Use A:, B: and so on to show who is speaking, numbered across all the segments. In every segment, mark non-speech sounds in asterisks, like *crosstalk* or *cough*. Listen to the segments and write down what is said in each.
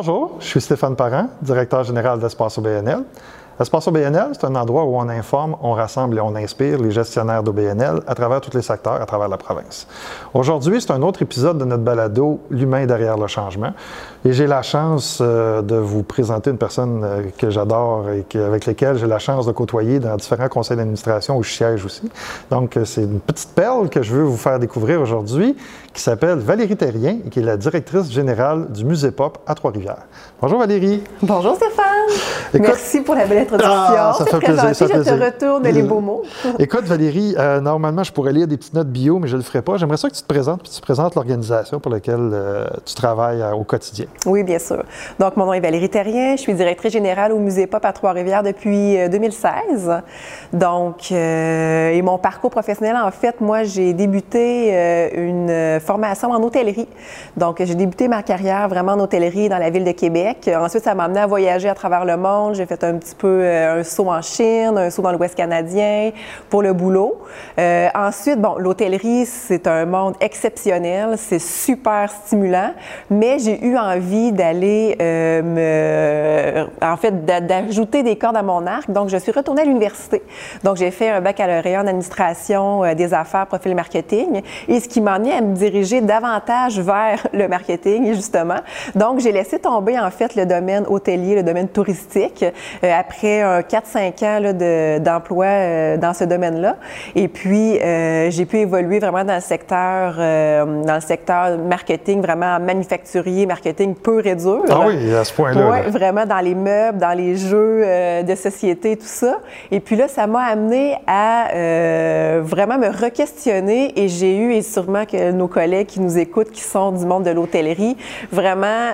A: Bonjour, je suis Stéphane Parent, directeur général d'Espace BNL. Espace OBNL, c'est un endroit où on informe, on rassemble et on inspire les gestionnaires d'OBNL à travers tous les secteurs, à travers la province. Aujourd'hui, c'est un autre épisode de notre balado L'humain derrière le changement. Et j'ai la chance euh, de vous présenter une personne euh, que j'adore et avec laquelle j'ai la chance de côtoyer dans différents conseils d'administration où je siège aussi. Donc, euh, c'est une petite perle que je veux vous faire découvrir aujourd'hui qui s'appelle Valérie Terrien et qui est la directrice générale du Musée Pop à Trois-Rivières. Bonjour Valérie.
B: Bonjour Stéphane. Merci pour la belle introduction. Ah,
A: ça fait plaisir,
B: ça je te retourne les beaux mots. *laughs*
A: Écoute Valérie, euh, normalement je pourrais lire des petites notes bio, mais je ne le ferai pas. J'aimerais ça que tu te présentes puis tu présentes l'organisation pour laquelle euh, tu travailles euh, au quotidien.
B: Oui, bien sûr. Donc mon nom est Valérie Terrien, je suis directrice générale au Musée Pop à Trois-Rivières depuis 2016. Donc, et mon parcours professionnel, en fait, moi j'ai débuté une formation en hôtellerie. Donc j'ai débuté ma carrière vraiment en hôtellerie dans la ville de Québec. Ensuite, ça m'a amené à voyager à travers le monde. J'ai fait un petit peu euh, un saut en Chine, un saut dans l'Ouest canadien pour le boulot. Euh, ensuite, bon, l'hôtellerie, c'est un monde exceptionnel, c'est super stimulant, mais j'ai eu envie d'aller euh, me, en fait, d'ajouter des cordes à mon arc. Donc, je suis retournée à l'université. Donc, j'ai fait un baccalauréat en administration des affaires, profil marketing, et ce qui m'a amené à me diriger davantage vers le marketing, justement. Donc, j'ai laissé tomber en fait le domaine hôtelier, le domaine touristique, euh, après 4-5 ans d'emploi euh, dans ce domaine-là. Et puis, euh, j'ai pu évoluer vraiment dans le secteur, dans le secteur marketing, vraiment manufacturier, marketing pur et dur.
A: Ah oui, à ce point-là.
B: Oui, vraiment dans les meubles, dans les jeux de société, tout ça. Et puis là, ça m'a amené à vraiment me re-questionner et j'ai eu, et sûrement que nos collègues qui nous écoutent, qui sont du monde de l'hôtellerie, vraiment,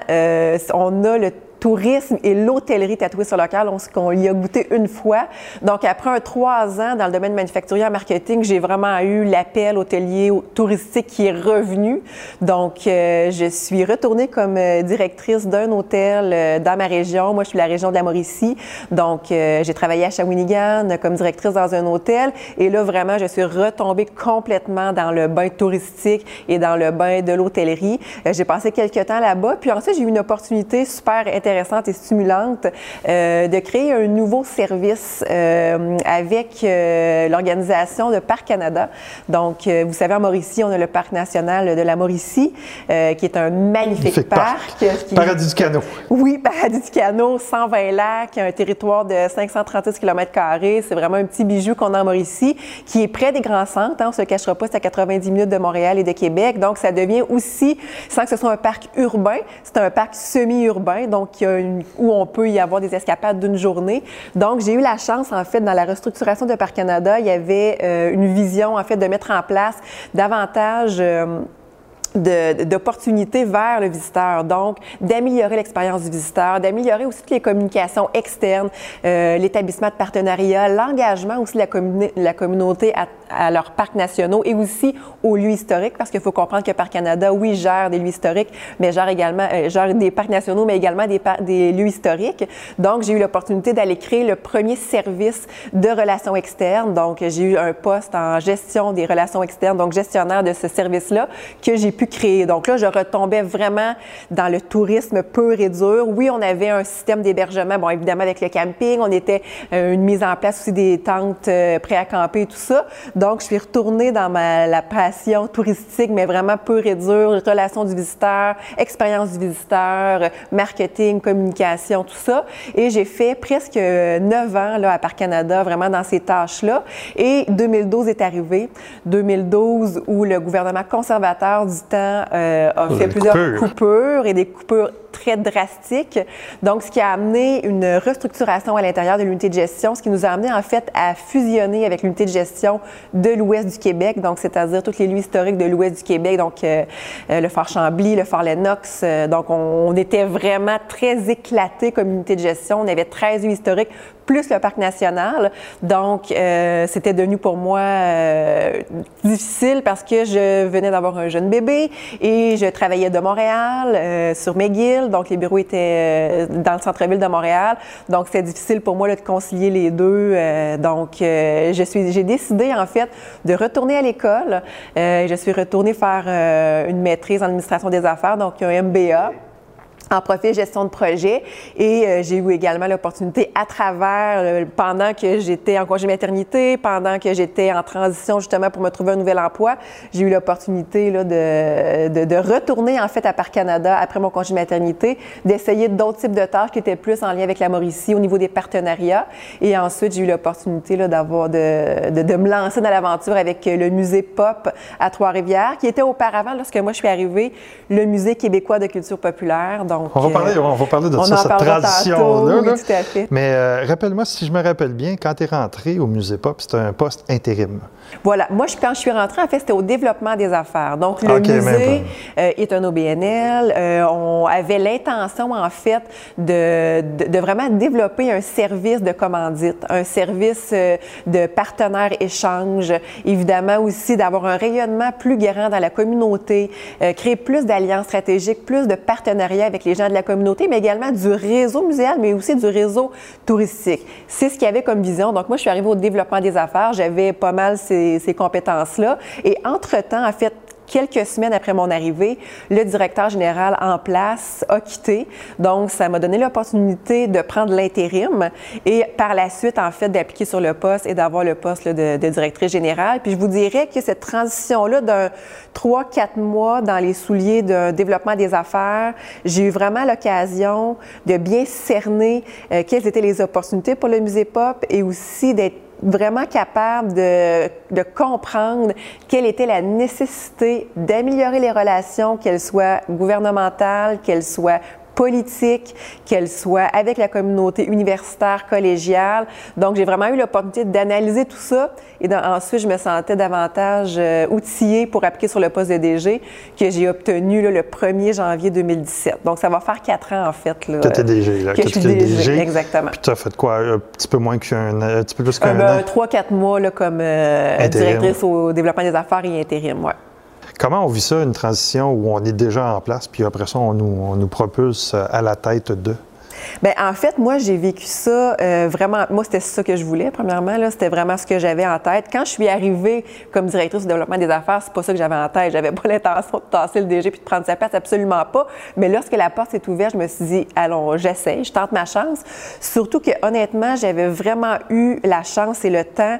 B: on a le tourisme et l'hôtellerie tatouée sur le cœur, on, y a goûté une fois. Donc, après un trois ans dans le domaine manufacturier en marketing, j'ai vraiment eu l'appel hôtelier touristique qui est revenu. Donc, euh, je suis retournée comme euh, directrice d'un hôtel euh, dans ma région. Moi, je suis la région de la Mauricie. Donc, j'ai travaillé à Shawinigan comme directrice dans un hôtel. Et là, vraiment, je suis retombée complètement dans le bain touristique et dans le bain de l'hôtellerie. j'ai passé quelques temps là-bas. Puis ensuite, j'ai eu une opportunité super intéressante intéressante et stimulante euh, de créer un nouveau service euh, avec euh, l'organisation de Parc Canada. Donc, vous savez, en Mauricie, on a le Parc national de la Mauricie, qui est un magnifique, parc.
A: Paradis du Canot.
B: Oui, Paradis du Canot, 120 lacs, un territoire de 536 km. C'est vraiment un petit bijou qu'on a en Mauricie, qui est près des grands centres. Hein, on ne se cachera pas, c'est à 90 minutes de Montréal et de Québec. Donc, ça devient aussi, sans que ce soit un parc urbain, c'est un parc semi-urbain. Donc, où on peut y avoir des escapades d'une journée. Donc, j'ai eu la chance, en fait, dans la restructuration de Parc Canada, il y avait euh, une vision, en fait, de mettre en place davantage... Euh, d'opportunités vers le visiteur. Donc, d'améliorer l'expérience du visiteur, d'améliorer aussi les communications externes, euh, l'établissement de partenariat, l'engagement aussi de la, la communauté à, à, leurs parcs nationaux et aussi aux lieux historiques, parce qu'il faut comprendre que Parc Canada, oui, gère des lieux historiques, mais gère également euh, gère des parcs nationaux, mais également des, des lieux historiques. Donc, j'ai eu l'opportunité d'aller créer le premier service de relations externes. Donc, j'ai eu un poste en gestion des relations externes, donc gestionnaire de ce service-là, que j'ai pu Donc là, je retombais vraiment dans le tourisme pur et dur. Oui, on avait un système d'hébergement, bon, évidemment avec le camping, on était euh, une mise en place aussi des tentes euh, prêts à camper et tout ça. Donc, je suis retournée dans la passion touristique, mais vraiment pur et dur, relation du visiteur, expérience du visiteur, marketing, communication, tout ça. Et j'ai fait presque neuf ans là à Parc Canada, vraiment dans ces tâches-là. Et 2012 est arrivé. 2012 où le gouvernement conservateur du euh, a fait plusieurs coupures et des coupures très drastiques. Donc, ce qui a amené une restructuration à l'intérieur de l'unité de gestion, ce qui nous a amené en fait à fusionner avec l'unité de gestion de l'ouest du Québec, donc c'est-à-dire toutes les lieux historiques de l'ouest du Québec, donc euh, euh, le Fort Chambly, le Fort Lennox. donc, on, était vraiment très éclatés comme unité de gestion. On avait 13 lieux historiques plus le parc national. Donc, euh, c'était devenu pour moi euh, difficile parce que je venais d'avoir un jeune bébé et je travaillais de Montréal euh, sur McGill. Donc, les bureaux étaient dans le centre-ville de Montréal. Donc, c'était difficile pour moi de concilier les deux. donc, je suis, j'ai décidé en fait de retourner à l'école. je suis retournée faire une maîtrise en administration des affaires, donc un MBA. En profil gestion de projet. Et euh, j'ai eu également l'opportunité à travers, euh, pendant que j'étais en congé maternité, pendant que j'étais en transition justement pour me trouver un nouvel emploi, j'ai eu l'opportunité de, de, de, retourner en fait à Parc Canada après mon congé maternité, d'essayer d'autres types de tâches qui étaient plus en lien avec la Mauricie au niveau des partenariats. Et ensuite, j'ai eu l'opportunité d'avoir de, de, me lancer dans l'aventure avec le musée Pop à Trois-Rivières, qui était auparavant, lorsque moi je suis arrivée, le musée québécois de culture populaire.
A: On va parler, on va parler de ça, cette transition-là. Oui, tout à fait. Mais euh, rappelle-moi, si je me rappelle bien, quand tu es rentré au Musée Pop, c'était un poste intérim.
B: Voilà. Moi, je, quand je suis rentrée, en fait, c'était au développement des affaires. Donc, le musée euh, est un OBNL. Euh, on avait l'intention, en fait, de, de, de, vraiment développer un service de commandite, un service de partenaire échange, évidemment aussi d'avoir un rayonnement plus grand dans la communauté, créer plus d'alliances stratégiques, plus de partenariats avec les gens de la communauté, mais également du réseau muséal, mais aussi du réseau touristique. C'est ce qu'il y avait comme vision. Donc, moi, je suis arrivée au développement des affaires. J'avais pas mal ces, ces compétences-là. Et entre-temps, en fait, quelques semaines après mon arrivée, le directeur général en place a quitté. Donc, ça m'a donné l'opportunité de prendre l'intérim et par la suite, en fait, d'appliquer sur le poste et d'avoir le poste de, directrice générale. Puis je vous dirais que cette transition-là d'un 3-4 mois dans les souliers d'un développement des affaires, j'ai eu vraiment l'occasion de bien cerner euh, quelles étaient les opportunités pour le musée Pop et aussi d'être vraiment capable de, de, comprendre quelle était la nécessité d'améliorer les relations, qu'elles soient gouvernementales, qu'elles soient politique, qu'elle soit avec la communauté universitaire, collégiale. Donc, j'ai vraiment eu l'opportunité d'analyser tout ça et dans, ensuite, je me sentais davantage euh, outillée pour appliquer sur le poste de DG que j'ai obtenu là, le 1er janvier 2017. Donc, ça va faire quatre ans, en fait. Là,
A: que tu es DG, là.
B: Que, que je suis DG, DG, exactement.
A: Puis tu as fait quoi? Un petit peu moins qu'un un petit peu plus qu'un
B: euh, ben, an? Trois, quatre mois là, comme euh, directrice au développement des affaires et intérim, ouais.
A: Comment on vit ça, une transition où on est déjà en place, puis après ça, on nous, on propulse à la tête de?
B: Bien, en fait, moi, j'ai vécu ça euh, vraiment. Moi, c'était ça que je voulais, premièrement. Là, c'était vraiment ce que j'avais en tête. Quand je suis arrivée comme directrice du développement des affaires, c'est pas ça que j'avais en tête. J'avais *laughs* pas l'intention de tasser le DG puis de prendre sa place, absolument pas. Mais lorsque la porte s'est ouverte, je me suis dit, allons, j'essaie, je tente ma chance. Surtout que, honnêtement, j'avais vraiment eu la chance et le temps.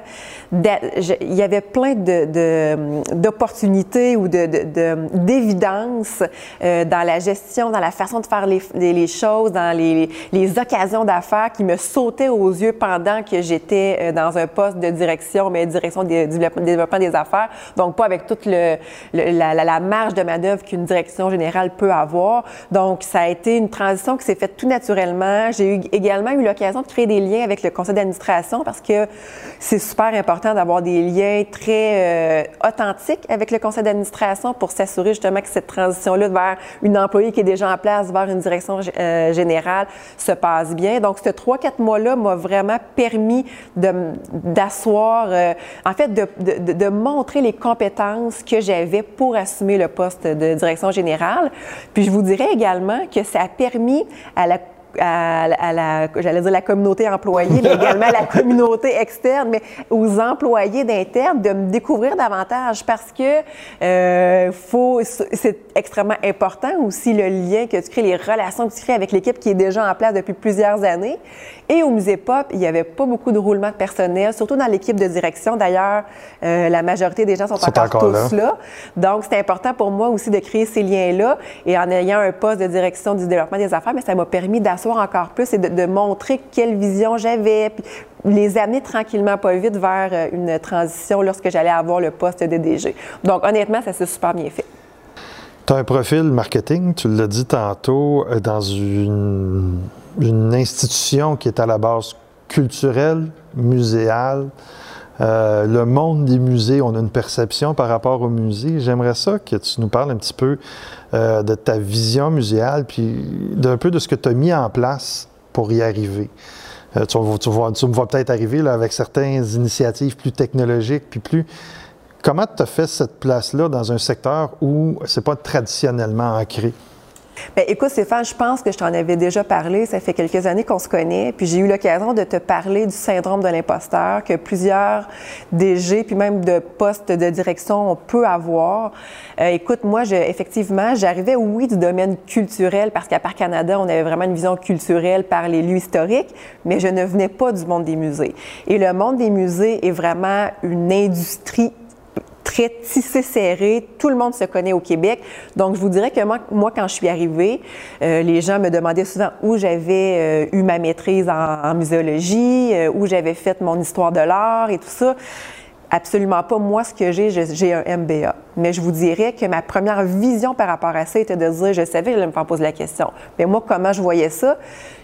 B: Il y avait plein d'opportunités de, ou d'évidence de, euh, dans la gestion, dans la façon de faire les, les choses, dans les les occasions d'affaires qui me sautaient aux yeux pendant que j'étais euh, dans un poste de direction, mais direction du développement des affaires. Donc, pas avec toute la, marge de manœuvre qu'une direction générale peut avoir. Donc, ça a été une transition qui s'est faite tout naturellement. J'ai également eu l'occasion de créer des liens avec le conseil d'administration parce que c'est super important d'avoir des liens très euh, authentiques avec le conseil d'administration pour s'assurer justement que cette transition-là vers une employée qui est déjà en place vers une direction euh, générale se passe bien. Donc, ce trois, quatre mois-là m'a vraiment permis d'asseoir, euh, en fait, de, de, de, montrer les compétences que j'avais pour assumer le poste de direction générale. Puis, je vous dirais également que ça a permis à la à, la, j'allais dire la communauté employée, mais également à la communauté externe, mais aux employés d'interne de me découvrir davantage parce que euh, faut, c'est extrêmement important aussi le lien que tu crées, les relations que tu crées avec l'équipe qui est déjà en place depuis plusieurs années. Et au musée Pop, il n'y avait pas beaucoup de roulement de personnel, surtout dans l'équipe de direction. D'ailleurs, euh, la majorité des gens sont, encore, tous là. Donc, c'est important pour moi aussi de créer ces liens-là. Et en ayant un poste de direction du développement des affaires, mais ça m'a permis encore plus et de, montrer quelle vision j'avais, les amener tranquillement, pas vite, vers euh, une transition lorsque j'allais avoir le poste de DG. Donc, honnêtement, ça s'est super bien fait.
A: Tu as un profil marketing, tu l'as dit tantôt, euh, dans une, institution qui est à la base culturelle, muséale. Euh, le monde des musées, on a une perception par rapport aux musées. J'aimerais ça que tu nous parles un petit peu euh, de ta vision muséale, puis d'un peu de ce que tu as mis en place pour y arriver. Euh, tu, tu, me vois peut-être arriver là, avec certaines initiatives plus technologiques, puis plus Comment tu as fait cette place-là dans un secteur où c'est pas traditionnellement ancré?
B: Bien, écoute, Stéphane, je pense que je t'en avais déjà parlé. Ça fait quelques années qu'on se connaît. Puis j'ai eu l'occasion de te parler du syndrome de l'imposteur que plusieurs DG, puis même de postes de direction, on peut avoir. Euh, écoute, moi, effectivement, j'arrivais, oui, du domaine culturel, parce qu'à Parc Canada, on avait vraiment une vision culturelle par les lieux historiques, mais je ne venais pas du monde des musées. Et le monde des musées est vraiment une industrie très tissé serré. Tout le monde se connaît au Québec. Donc, je vous dirais que moi, quand je suis arrivée, euh, les gens me demandaient souvent où j'avais euh, eu ma maîtrise en, muséologie, euh, où j'avais fait mon histoire de l'art et tout ça. Absolument pas. Moi, ce que j'ai, j'ai un MBA. Mais je vous dirais que ma première vision par rapport à ça était de dire, je savais que me faire poser la question. Mais moi, comment je voyais ça?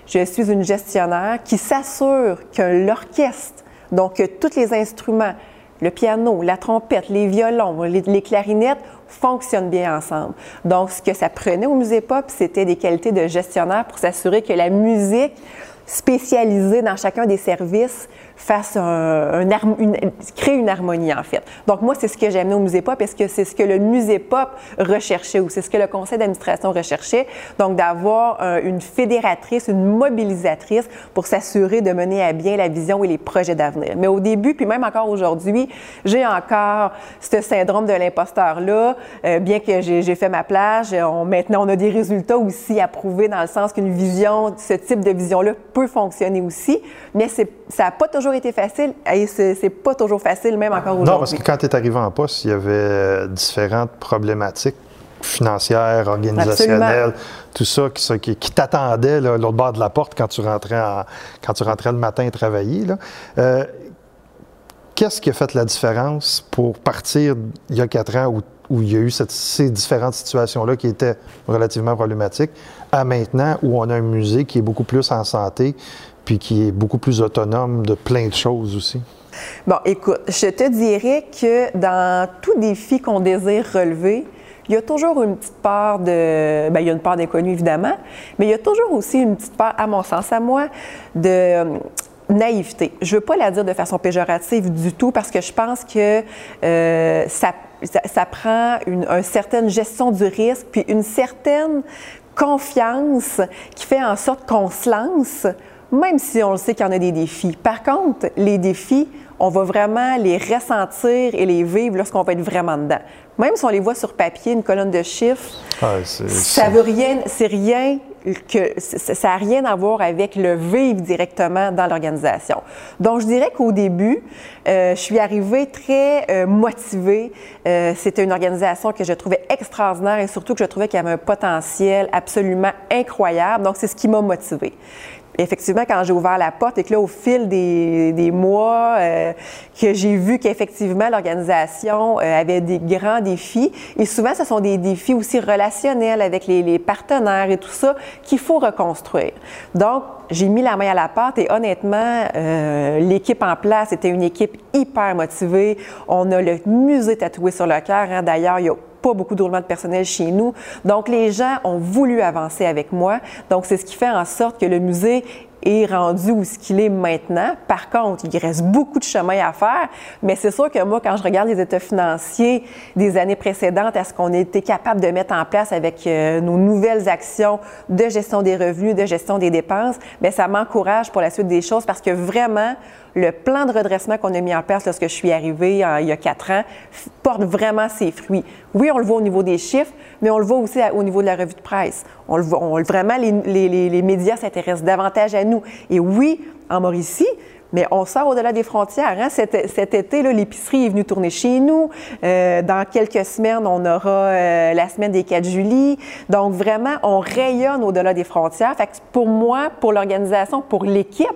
B: Je suis une gestionnaire qui s'assure que l'orchestre, donc que tous les instruments, le piano, la trompette, les violons, les, clarinettes fonctionnent bien ensemble. Donc, ce que ça prenait au musée pop, c'était des qualités de gestionnaire pour s'assurer que la musique spécialisée dans chacun des services fasse un, une, crée une harmonie, en fait. Donc, moi, c'est ce que j'ai amené au Musée Pop parce que c'est ce que le Musée Pop recherchait ou c'est ce que le conseil d'administration recherchait? Donc, d'avoir une fédératrice, une mobilisatrice pour s'assurer de mener à bien la vision et les projets d'avenir. Mais au début, puis même encore aujourd'hui, j'ai encore ce syndrome de l'imposteur-là, euh, bien que j'ai fait ma plage. Maintenant, on a des résultats aussi à prouver dans le sens qu'une vision, ce type de vision-là peut fonctionner aussi, mais ça n'a pas toujours été facile et c'est pas toujours facile, même encore aujourd'hui.
A: Non, parce que quand tu es arrivé en poste, il y avait différentes problématiques financières, organisationnelles, tout ça qui, qui, t'attendait l'autre bord de la porte quand tu rentrais, quand tu rentrais le matin travailler. Euh, qu'est-ce qui a fait la différence pour partir il y a quatre ans où, où il y a eu ces différentes situations-là qui étaient relativement problématiques, à maintenant où on a un musée qui est beaucoup plus en santé, puis qui est beaucoup plus autonome de plein de choses aussi?
B: Bon, écoute, je te dirais que dans tout défi qu'on désire relever, il y a toujours une petite part de. Bien, il y a une part d'inconnu, évidemment, mais il y a toujours aussi une petite part, à mon sens, à moi, de euh, naïveté. Je ne veux pas la dire de façon péjorative du tout parce que je pense que euh, ça, ça, prend une, une certaine gestion du risque puis une certaine confiance qui fait en sorte qu'on se lance même si on le sait qu'il y en a des défis. Par contre, les défis, on va vraiment les ressentir et les vivre lorsqu'on va être vraiment dedans. Même si on les voit sur papier, une colonne de chiffres, ah, ça veut rien, c'est rien que ça n'a rien à voir avec le vivre directement dans l'organisation. Donc, je dirais qu'au début, euh, je suis arrivée très euh, motivée. Euh, c'était une organisation que je trouvais extraordinaire et surtout que je trouvais qu'il y avait un potentiel absolument incroyable. Donc, c'est ce qui m'a motivée effectivement, quand j'ai ouvert la porte et que là, au fil des, mois, euh, que j'ai vu qu'effectivement, l'organisation euh, avait des grands défis. Et souvent, ce sont des défis aussi relationnels avec les, partenaires et tout ça qu'il faut reconstruire. Donc, j'ai mis la main à la pâte et honnêtement, euh, l'équipe en place était une équipe hyper motivée. On a le musée tatoué sur le cœur. Hein. D'ailleurs, il y a pas beaucoup de roulement de personnel chez nous. Donc, les gens ont voulu avancer avec moi. Donc, c'est ce qui fait en sorte que le musée est rendu où ce qu'il est maintenant. Par contre, il reste beaucoup de chemin à faire, mais c'est sûr que moi, quand je regarde les états financiers des années précédentes, est-ce qu'on était capable de mettre en place avec euh, nos nouvelles actions de gestion des revenus, de gestion des dépenses, bien, ça m'encourage pour la suite des choses parce que vraiment, le plan de redressement qu'on a mis en place lorsque je suis arrivée il y a quatre ans porte vraiment ses fruits. Oui, on le voit au niveau des chiffres, mais on le voit aussi au niveau de la revue de presse. On le voit, on, vraiment, les, les, les médias s'intéressent davantage à nous. Et oui, en Mauricie, mais on sort au-delà des frontières. Hein? Cet, été, l'épicerie est venue tourner chez nous. Euh, dans quelques semaines, on aura euh, la semaine des 4 juillet. Donc, vraiment, on rayonne au-delà des frontières. Pour moi, pour l'organisation, pour l'équipe,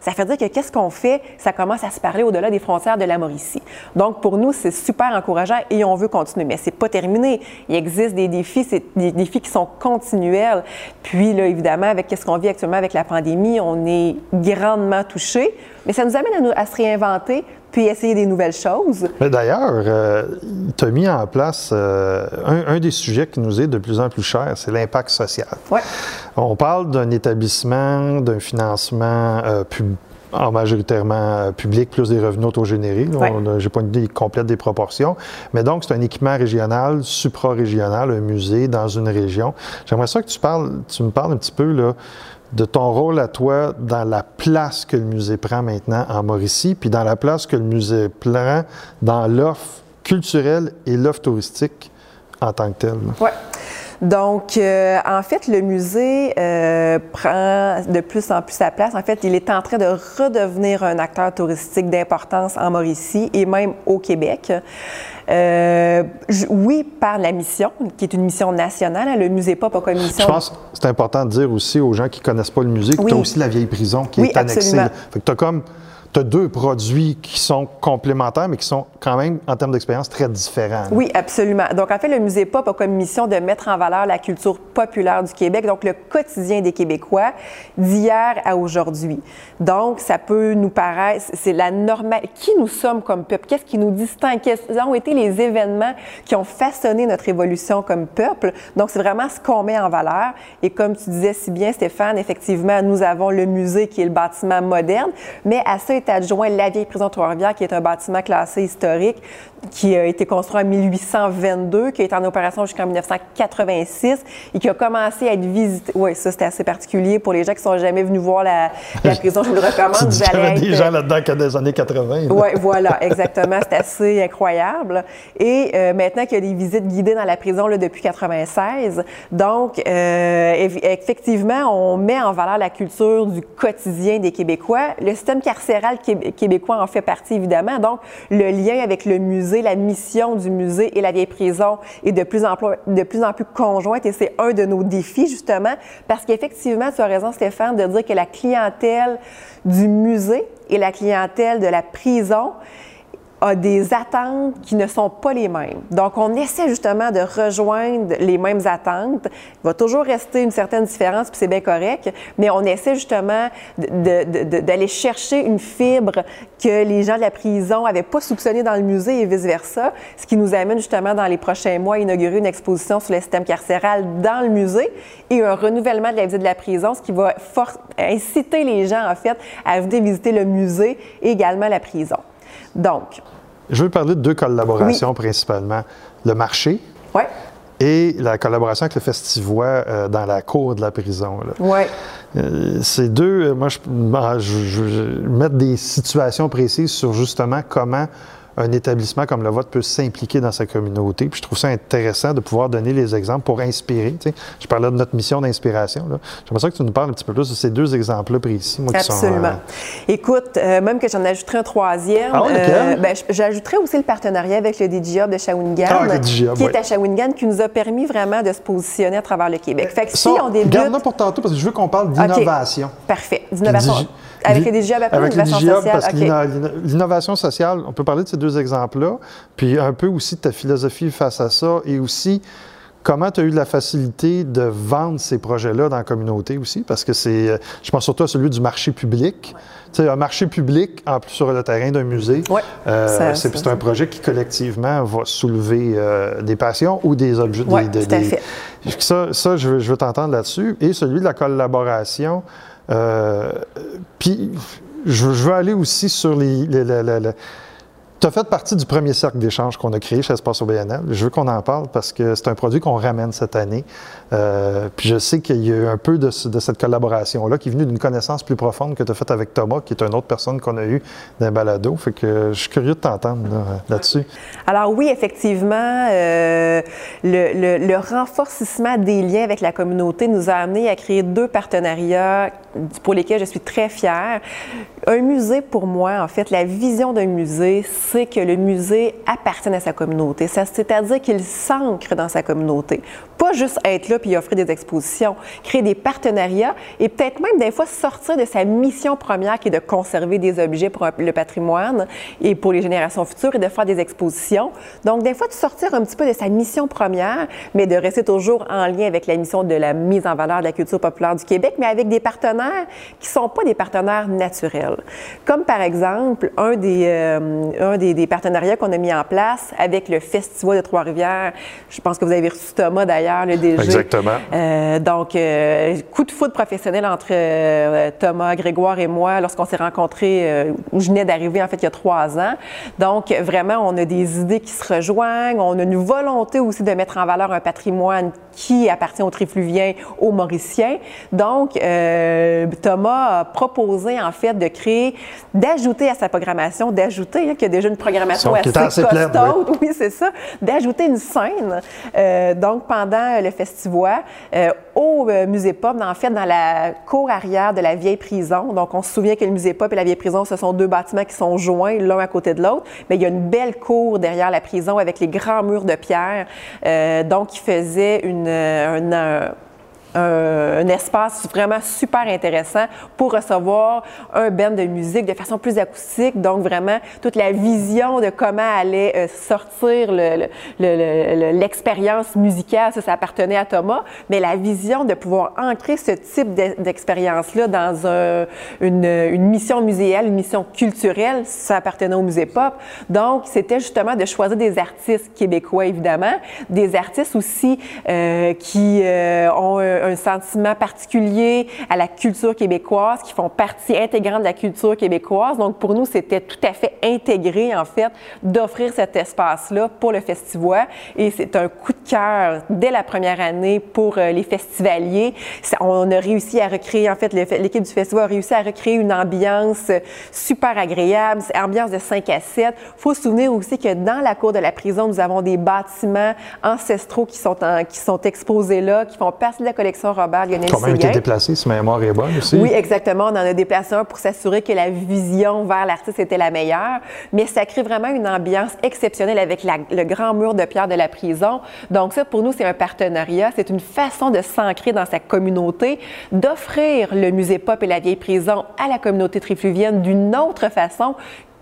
B: ça fait dire que qu'est-ce qu'on fait? Ça commence à se parler au-delà des frontières de la Mauricie. Donc, pour nous, c'est super encourageant et on veut continuer. Mais c'est pas terminé. Il existe des défis, des défis qui sont continuels. Puis, évidemment, avec ce qu'on vit actuellement avec la pandémie, on est grandement touché. Mais ça nous amène à, se réinventer puis essayer des nouvelles choses.
A: D'ailleurs, euh, tu as mis en place euh, un, des sujets qui nous est de plus en plus cher, c'est l'impact social.
B: Ouais.
A: On parle d'un établissement, d'un financement euh, en majoritairement public, plus des revenus autogénérés.
B: Ouais.
A: J'ai pas une idée complète des proportions. Mais donc, c'est un équipement régional, supra-régional, un musée dans une région. J'aimerais ça que tu, parles, tu me parles un petit peu là, de ton rôle à toi dans la place que le musée prend maintenant en Mauricie, puis dans la place que le musée prend dans l'offre culturelle et l'offre touristique en tant que telle.
B: Oui. Donc, euh, en fait, le musée euh, prend de plus en plus sa place. En fait, il est en train de redevenir un acteur touristique d'importance en Mauricie et même au Québec. Euh, oui, par la mission, qui est une mission nationale. Hein, le musée Pop a comme mission.
A: Je pense que c'est important de dire aussi aux gens qui ne connaissent pas le musée que
B: oui.
A: tu as aussi la vieille prison qui
B: oui,
A: est annexée.
B: Absolument.
A: Fait que tu as comme tu as deux produits qui sont complémentaires, mais qui sont quand même, en termes d'expérience, très différents.
B: Oui, absolument. Donc, en fait, le Musée Pop a comme mission de mettre en valeur la culture populaire du Québec, donc le quotidien des Québécois d'hier à aujourd'hui. Donc, ça peut nous paraître, c'est la normale. Qui nous sommes comme peuple? Qu'est-ce qui nous distingue? Quels ont été les événements qui ont façonné notre évolution comme peuple? Donc, c'est vraiment ce qu'on met en valeur. Et comme tu disais si bien, Stéphane, effectivement, nous avons le musée qui est le bâtiment moderne, mais à ça adjoint la vieille prison Trois-Rivières, qui est un bâtiment classé historique qui a été construit en 1822, qui a été en opération jusqu'en 1986 et qui a commencé à être visité. Oui, ça, c'était assez particulier pour les gens qui sont jamais venus voir la, la *laughs* prison. Je vous le recommande.
A: Vous allez être... des gens là-dedans qui des années 80.
B: Oui, voilà, exactement. C'est assez incroyable. Et euh, maintenant qu'il y a des visites guidées dans la prison là, depuis 96, donc euh, effectivement, on met en valeur la culture du quotidien des Québécois. Le système carcéral québécois en fait partie, évidemment. Donc, le lien avec le musée, la mission du musée et la vieille prison est de plus en plus, de plus, en plus conjointe et c'est un de nos défis, justement, parce qu'effectivement, tu as raison, Stéphane, de dire que la clientèle du musée et la clientèle de la prison des attentes qui ne sont pas les mêmes. Donc, on essaie justement de rejoindre les mêmes attentes. Il va toujours rester une certaine différence, puis c'est bien correct, mais on essaie justement d'aller chercher une fibre que les gens de la prison n'avaient pas soupçonnée dans le musée et vice-versa, ce qui nous amène justement dans les prochains mois à inaugurer une exposition sur le système carcéral dans le musée et un renouvellement de la visite de la prison, ce qui va inciter les gens, en fait, à venir visiter le musée et également la prison. Donc.
A: Je veux parler de deux collaborations oui. principalement. Le marché
B: ouais.
A: et la collaboration avec le Festivois euh, dans la cour de la prison.
B: Oui.
A: Euh, ces deux, euh, moi, je, je, je, je mettre des situations précises sur justement comment un établissement comme le vôtre peut s'impliquer dans sa communauté. Puis je trouve ça intéressant de pouvoir donner les exemples pour inspirer. Tu sais, je parlais de notre mission d'inspiration. J'aimerais ça que tu nous parles un petit peu plus de ces deux exemples-là précis. Moi,
B: Absolument.
A: Qui sont,
B: euh... Écoute, euh, même que j'en ajouterais un troisième.
A: Ah,
B: euh, ben, j'ajouterais aussi le partenariat avec le DigiHub de Shawinigan,
A: ah, qui
B: est à Shawinigan, qui nous a permis vraiment de se positionner à travers le Québec. Fait que
A: ça,
B: si on débute...
A: Garde-le pour tantôt, parce que je veux qu'on parle d'innovation.
B: Okay. Parfait. D'innovation. Avec le DigiHub, après
A: avec
B: l'innovation sociale?
A: parce que
B: okay.
A: l'innovation sociale, on peut parler de ces deux exemples-là, puis un peu aussi de ta philosophie face à ça, et aussi comment tu as eu de la facilité de vendre ces projets-là dans la communauté aussi, parce que c'est, je pense surtout à celui du marché public. Ouais. Tu sais, un marché public, en plus sur le terrain d'un musée,
B: ouais,
A: euh, c'est un projet qui collectivement va soulever euh, des passions ou des objets.
B: Ouais,
A: des,
B: tout à
A: des. Ça, ça je veux, je veux t'entendre là-dessus. Et celui de la collaboration. Euh, puis, je, je, veux aller aussi sur les. les, les, les tu as fait partie du premier cercle d'échange qu'on a créé chez Espace OBNL. Je veux qu'on en parle parce que c'est un produit qu'on ramène cette année. Euh, puis je sais qu'il y a eu un peu de, cette collaboration-là qui est venue d'une connaissance plus profonde que tu as faite avec Thomas, qui est une autre personne qu'on a eue d'un balado. Fait que je suis curieux de t'entendre là-dessus. Là
B: Alors oui, effectivement, euh, le, le, le renforcement des liens avec la communauté nous a amené à créer deux partenariats pour lesquels je suis très fière. Un musée, pour moi, en fait, la vision d'un musée, que le musée appartienne à sa communauté. C'est-à-dire qu'il s'ancre dans sa communauté. Pas juste être là puis offrir des expositions, créer des partenariats et peut-être même des fois sortir de sa mission première qui est de conserver des objets pour le patrimoine et pour les générations futures et de faire des expositions. Donc, des fois, de sortir un petit peu de sa mission première, mais de rester toujours en lien avec la mission de la mise en valeur de la culture populaire du Québec, mais avec des partenaires qui ne sont pas des partenaires naturels. Comme par exemple, un des, euh, un des, partenariats qu'on a mis en place avec le Festival de Trois-Rivières. Je pense que vous avez reçu Thomas d'ailleurs, le DG.
A: Exactement.
B: Euh, donc, coup de foudre professionnel entre Thomas, Grégoire et moi lorsqu'on s'est rencontrés, où je venais d'arriver en fait il y a trois ans. Donc, vraiment, on a des idées qui se rejoignent. On a une volonté aussi de mettre en valeur un patrimoine qui appartient aux Trifluviens, aux Mauriciens. Donc, euh, Thomas a proposé en fait de créer, d'ajouter à sa programmation, d'ajouter, hein, qu'il y a déjà une programmation assez, assez *laughs* oui, c'est ça, d'ajouter une scène, euh, donc pendant le festival, euh, au musée Pop, en fait, dans la cour arrière de la vieille prison. Donc, on se souvient que le musée Pop et la vieille prison, ce sont deux bâtiments qui sont joints l'un à côté de l'autre, mais il y a une belle cour derrière la prison avec les grands murs de pierre, donc qui faisait une, un un, espace vraiment super intéressant pour recevoir un band de musique de façon plus acoustique. Donc, vraiment, toute la vision de comment allait euh, sortir l'expérience musicale, ça, ça appartenait à Thomas, mais la vision de pouvoir ancrer ce type d'expérience-là dans une, mission muséale, une mission culturelle, ça appartenait au musée pop. Donc, c'était justement de choisir des artistes québécois, évidemment, des artistes aussi euh, qui euh, ont un sentiment particulier à la culture québécoise, qui font partie intégrante de la culture québécoise. Donc, pour nous, c'était tout à fait intégré, en fait, d'offrir cet espace-là pour le festival. Et c'est un coup de cœur dès la première année pour euh, les festivaliers. On a réussi à recréer, en fait, l'équipe du festival a réussi à recréer une ambiance super agréable, ambiance de 5 à 7. Il faut se souvenir aussi que dans la cour de la prison, nous avons des bâtiments ancestraux qui sont, qui sont exposés là, qui font partie de la collection Robert Lionel
A: a été déplacé, si ma mémoire est bonne aussi?
B: Oui, exactement. On en a déplacé un pour s'assurer que la vision vers l'artiste était la meilleure. Mais ça crée vraiment une ambiance exceptionnelle avec le grand mur de pierre de la prison. Donc ça, pour nous, c'est un partenariat. C'est une façon de s'ancrer dans sa communauté, d'offrir le musée Pop et la vieille prison à la communauté trifluvienne d'une autre façon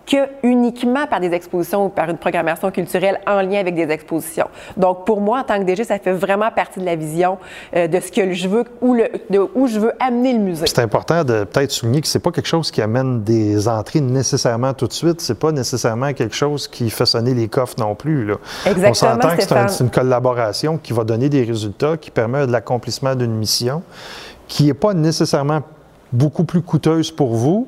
B: que uniquement par des expositions ou par une programmation culturelle en lien avec des expositions. Donc, pour moi, en tant que DG, ça fait vraiment partie de la vision euh, de ce que je veux, où, le, de où je veux amener le musée.
A: C'est important de peut-être souligner que c'est pas quelque chose qui amène des entrées nécessairement tout de suite. C'est pas nécessairement quelque chose qui fait sonner les coffres non plus. Là.
B: Exactement, On
A: s'entend que c'est une collaboration qui va donner des résultats, qui permet de l'accomplissement d'une mission, qui n'est pas nécessairement beaucoup plus coûteuse pour vous,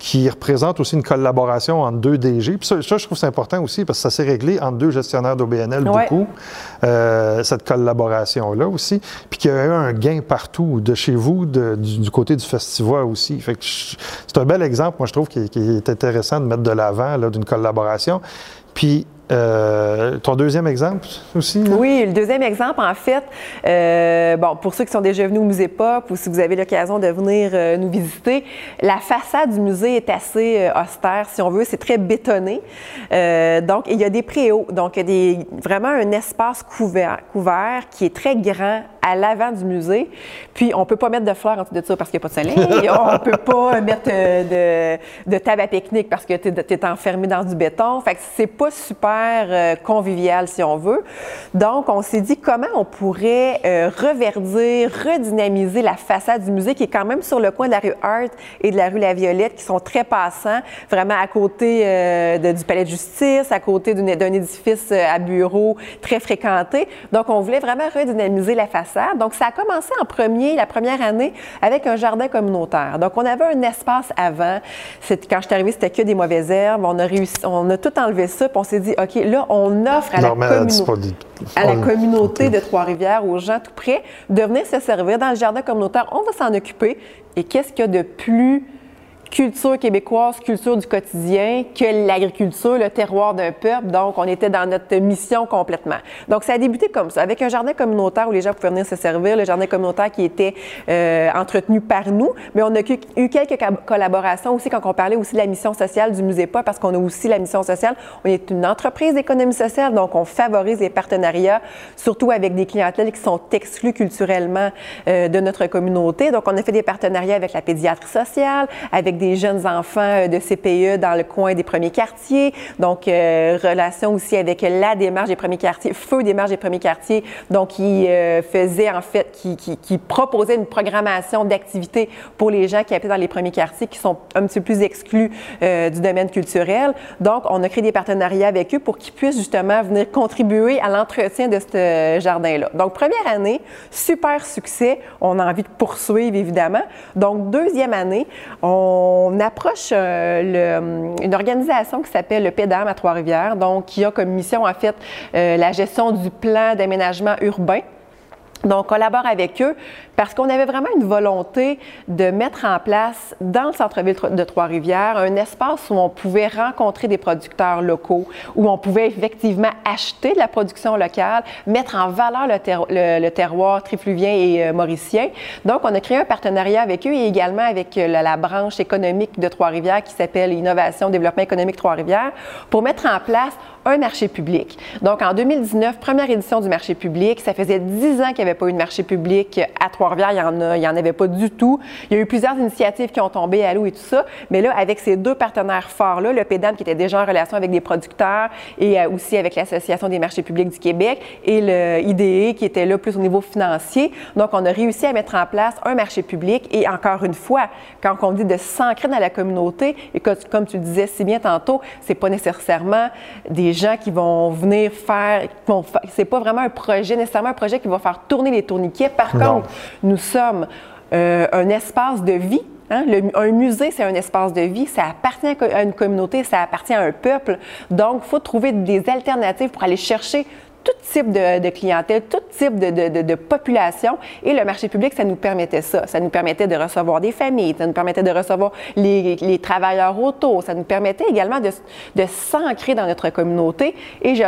A: qui représente aussi une collaboration entre deux DG. Puis ça, je trouve c'est important aussi parce que ça s'est réglé entre deux gestionnaires d'OBNL beaucoup, euh, cette collaboration-là aussi. Puis qu'il y a eu un gain partout, de chez vous, du, côté du festival aussi. Fait que c'est un bel exemple, moi, je trouve, qui, qui est intéressant de mettre de l'avant d'une collaboration. Puis euh, ton deuxième exemple aussi?
B: Oui, le deuxième exemple, en fait, euh, bon, pour ceux qui sont déjà venus au musée Pop ou si vous avez l'occasion de venir euh, nous visiter, la façade du musée est assez austère, si on veut, c'est très bétonné. donc, il y a des préaux, donc il y a des, vraiment un espace couvert, couvert qui est très grand à l'avant du musée. Puis, on peut pas mettre de fleurs en dessous de ça parce qu'il n'y a pas de soleil. *laughs* on peut pas mettre de, de table à pique-nique parce que tu es, enfermé dans du béton. Fait que c'est pas super euh, convivial, si on veut. Donc, on s'est dit comment on pourrait euh, reverdir, redynamiser la façade du musée qui est quand même sur le coin de la rue Art et de la rue La Violette, qui sont très passants, vraiment à côté euh, du palais de justice, à côté d'un édifice à bureaux très fréquenté. Donc, on voulait vraiment redynamiser la façade donc, ça a commencé en premier, la première année, avec un jardin communautaire. Donc, on avait un espace avant. Quand je suis arrivée, c'était que des mauvaises herbes. On a réussi, on a tout enlevé ça, puis on s'est dit, OK, là, on offre à, la, à la communauté de Trois-Rivières, aux gens tout près, de venir se servir dans le jardin communautaire. On va s'en occuper. Et qu'est-ce qu'il y a de plus culture québécoise, culture du quotidien, que l'agriculture, le terroir d'un peuple. Donc, on était dans notre mission complètement. Donc, ça a débuté comme ça, avec un jardin communautaire où les gens pouvaient venir se servir, le jardin communautaire qui était euh, entretenu par nous. Mais on a eu quelques collaborations aussi quand on parlait aussi de la mission sociale du musée pas, parce qu'on a aussi la mission sociale. On est une entreprise d'économie sociale, donc on favorise les partenariats, surtout avec des clientèles qui sont exclues culturellement euh, de notre communauté. Donc, on a fait des partenariats avec la pédiatrie sociale, avec des jeunes enfants de CPE dans le coin des premiers quartiers. Donc, relation aussi avec la démarche des premiers quartiers, feu démarche des premiers quartiers. Donc, qui faisait en fait, qui, qui, proposait une programmation d'activités pour les gens qui habitaient dans les premiers quartiers, qui sont un petit peu plus exclus du domaine culturel. Donc, on a créé des partenariats avec eux pour qu'ils puissent justement venir contribuer à l'entretien de ce jardin-là. Donc, première année, super succès. On a envie de poursuivre, évidemment. Donc, deuxième année, on approche euh, hum, une organisation qui s'appelle le PEDAM à Trois-Rivières, donc qui a comme mission, en fait, euh, la gestion du plan d'aménagement urbain. Donc, on collabore avec eux parce qu'on avait vraiment une volonté de mettre en place dans le centre-ville de Trois-Rivières un espace où on pouvait rencontrer des producteurs locaux, où on pouvait effectivement acheter de la production locale, mettre en valeur le, terroir trifluvien et euh, mauricien. Donc, on a créé un partenariat avec eux et également avec euh, la, branche économique de Trois-Rivières qui s'appelle Innovation Développement économique Trois-Rivières pour mettre en place un marché public. Donc, en 2019, première édition du marché public, ça faisait dix ans qu'il n'y avait pas eu de marché public à Trois-Rivières il y en a, il y en avait pas du tout. Il y a eu plusieurs initiatives qui ont tombé à l'eau et tout ça. Mais là, avec ces deux partenaires forts-là, le PEDAM qui était déjà en relation avec des producteurs et euh, aussi avec l'Association des marchés publics du Québec et le IDE qui était là plus au niveau financier. Donc, on a réussi à mettre en place un marché public et encore une fois, quand on dit de s'ancrer dans la communauté, et comme tu disais si bien tantôt, c'est pas nécessairement des gens qui vont venir faire, c'est pas vraiment un projet, nécessairement un projet qui va faire tourner les tourniquets. Par contre, nous sommes euh, un espace de vie hein. un musée, c'est un espace de vie, ça appartient à une communauté, ça appartient à un peuple. Donc, il faut trouver des alternatives pour aller chercher tout type de, clientèle, tout type de, population. Et le marché public, ça nous permettait ça. Ça nous permettait de recevoir des familles, ça nous permettait de recevoir les, travailleurs autour, ça nous permettait également de, s'ancrer dans notre communauté. Et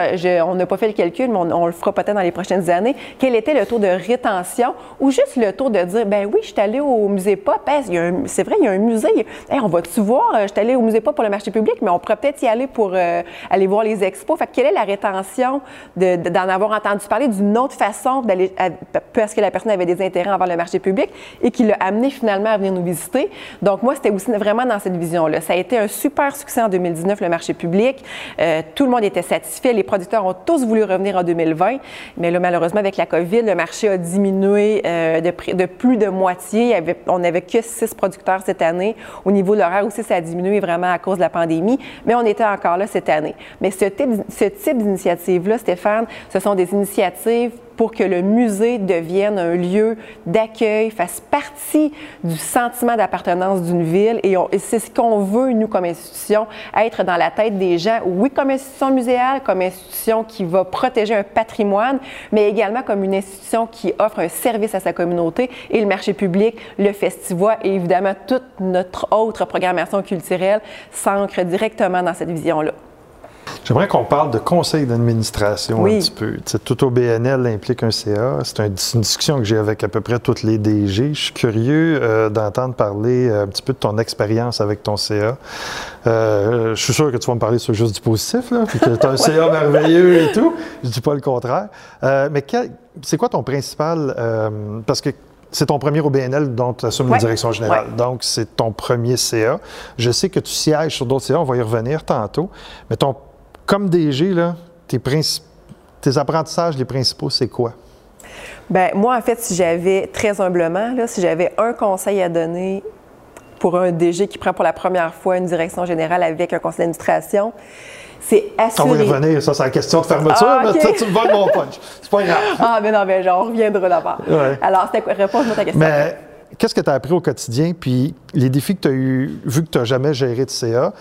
B: on n'a pas fait le calcul, mais on, le fera peut-être dans les prochaines années, quel était le taux de rétention? Ou juste le taux de dire, ben oui, je suis allé au musée Pop, c'est vrai, il y a un musée. on va-tu voir, je suis allé au musée Pop pour le marché public, mais on pourrait peut-être y aller pour euh, aller voir les expos. Fait quelle est la rétention de d'en avoir entendu parler d'une autre façon d'aller, parce que la personne avait des intérêts envers le marché public et qui l'a amené finalement à venir nous visiter. Donc moi, c'était aussi vraiment dans cette vision-là. Ça a été un super succès en 2019, le marché public. Euh, tout le monde était satisfait. Les producteurs ont tous voulu revenir en 2020. Mais là, malheureusement, avec la COVID, le marché a diminué euh, de, plus de moitié. on n'avait que six producteurs cette année. Au niveau de l'horaire aussi, ça a diminué vraiment à cause de la pandémie. Mais on était encore là cette année. Mais ce type d'initiative-là, Stéphane, ce sont des initiatives pour que le musée devienne un lieu d'accueil, fasse partie du sentiment d'appartenance d'une ville. Et, c'est ce qu'on veut, nous, comme institution, être dans la tête des gens, oui, comme institution muséale, comme institution qui va protéger un patrimoine, mais également comme une institution qui offre un service à sa communauté. Et le marché public, le festival et évidemment toute notre autre programmation culturelle s'ancre directement dans cette vision-là.
A: J'aimerais qu'on parle de conseil d'administration un petit peu. tout au BNL implique un CA. C'est une discussion que j'ai avec à peu près toutes les DG. Je suis curieux euh, d'entendre parler euh, un petit peu de ton expérience avec ton CA. Euh, je suis sûr que tu vas me parler sur juste du positif, là, puis que tu as un *laughs* CA merveilleux et tout. Je dis pas le contraire. mais c'est quoi ton principal... parce que c'est ton premier au BNL dont tu assumes la direction générale. Donc, c'est ton premier CA. Je sais que tu sièges sur d'autres CA, on va y revenir tantôt. Mais ton comme DG, là, tes, tes apprentissages, les principaux, c'est quoi?
B: Bien, moi, en fait, si j'avais, très humblement, là, si j'avais un conseil à donner pour un DG qui prend pour la première fois une direction générale avec un conseil d'administration, c'est assurer...
A: On va y revenir, ça, c'est la question de fermeture, ah, mais tu me voles mon punch. C'est pas grave. *laughs*
B: Ah, mais non, mais genre, on reviendra là-bas. Alors, c'était quoi? Réponse à ta question.
A: Mais qu'est-ce que tu as appris au quotidien, puis les défis que tu as eu, vu que tu n'as jamais géré de CA,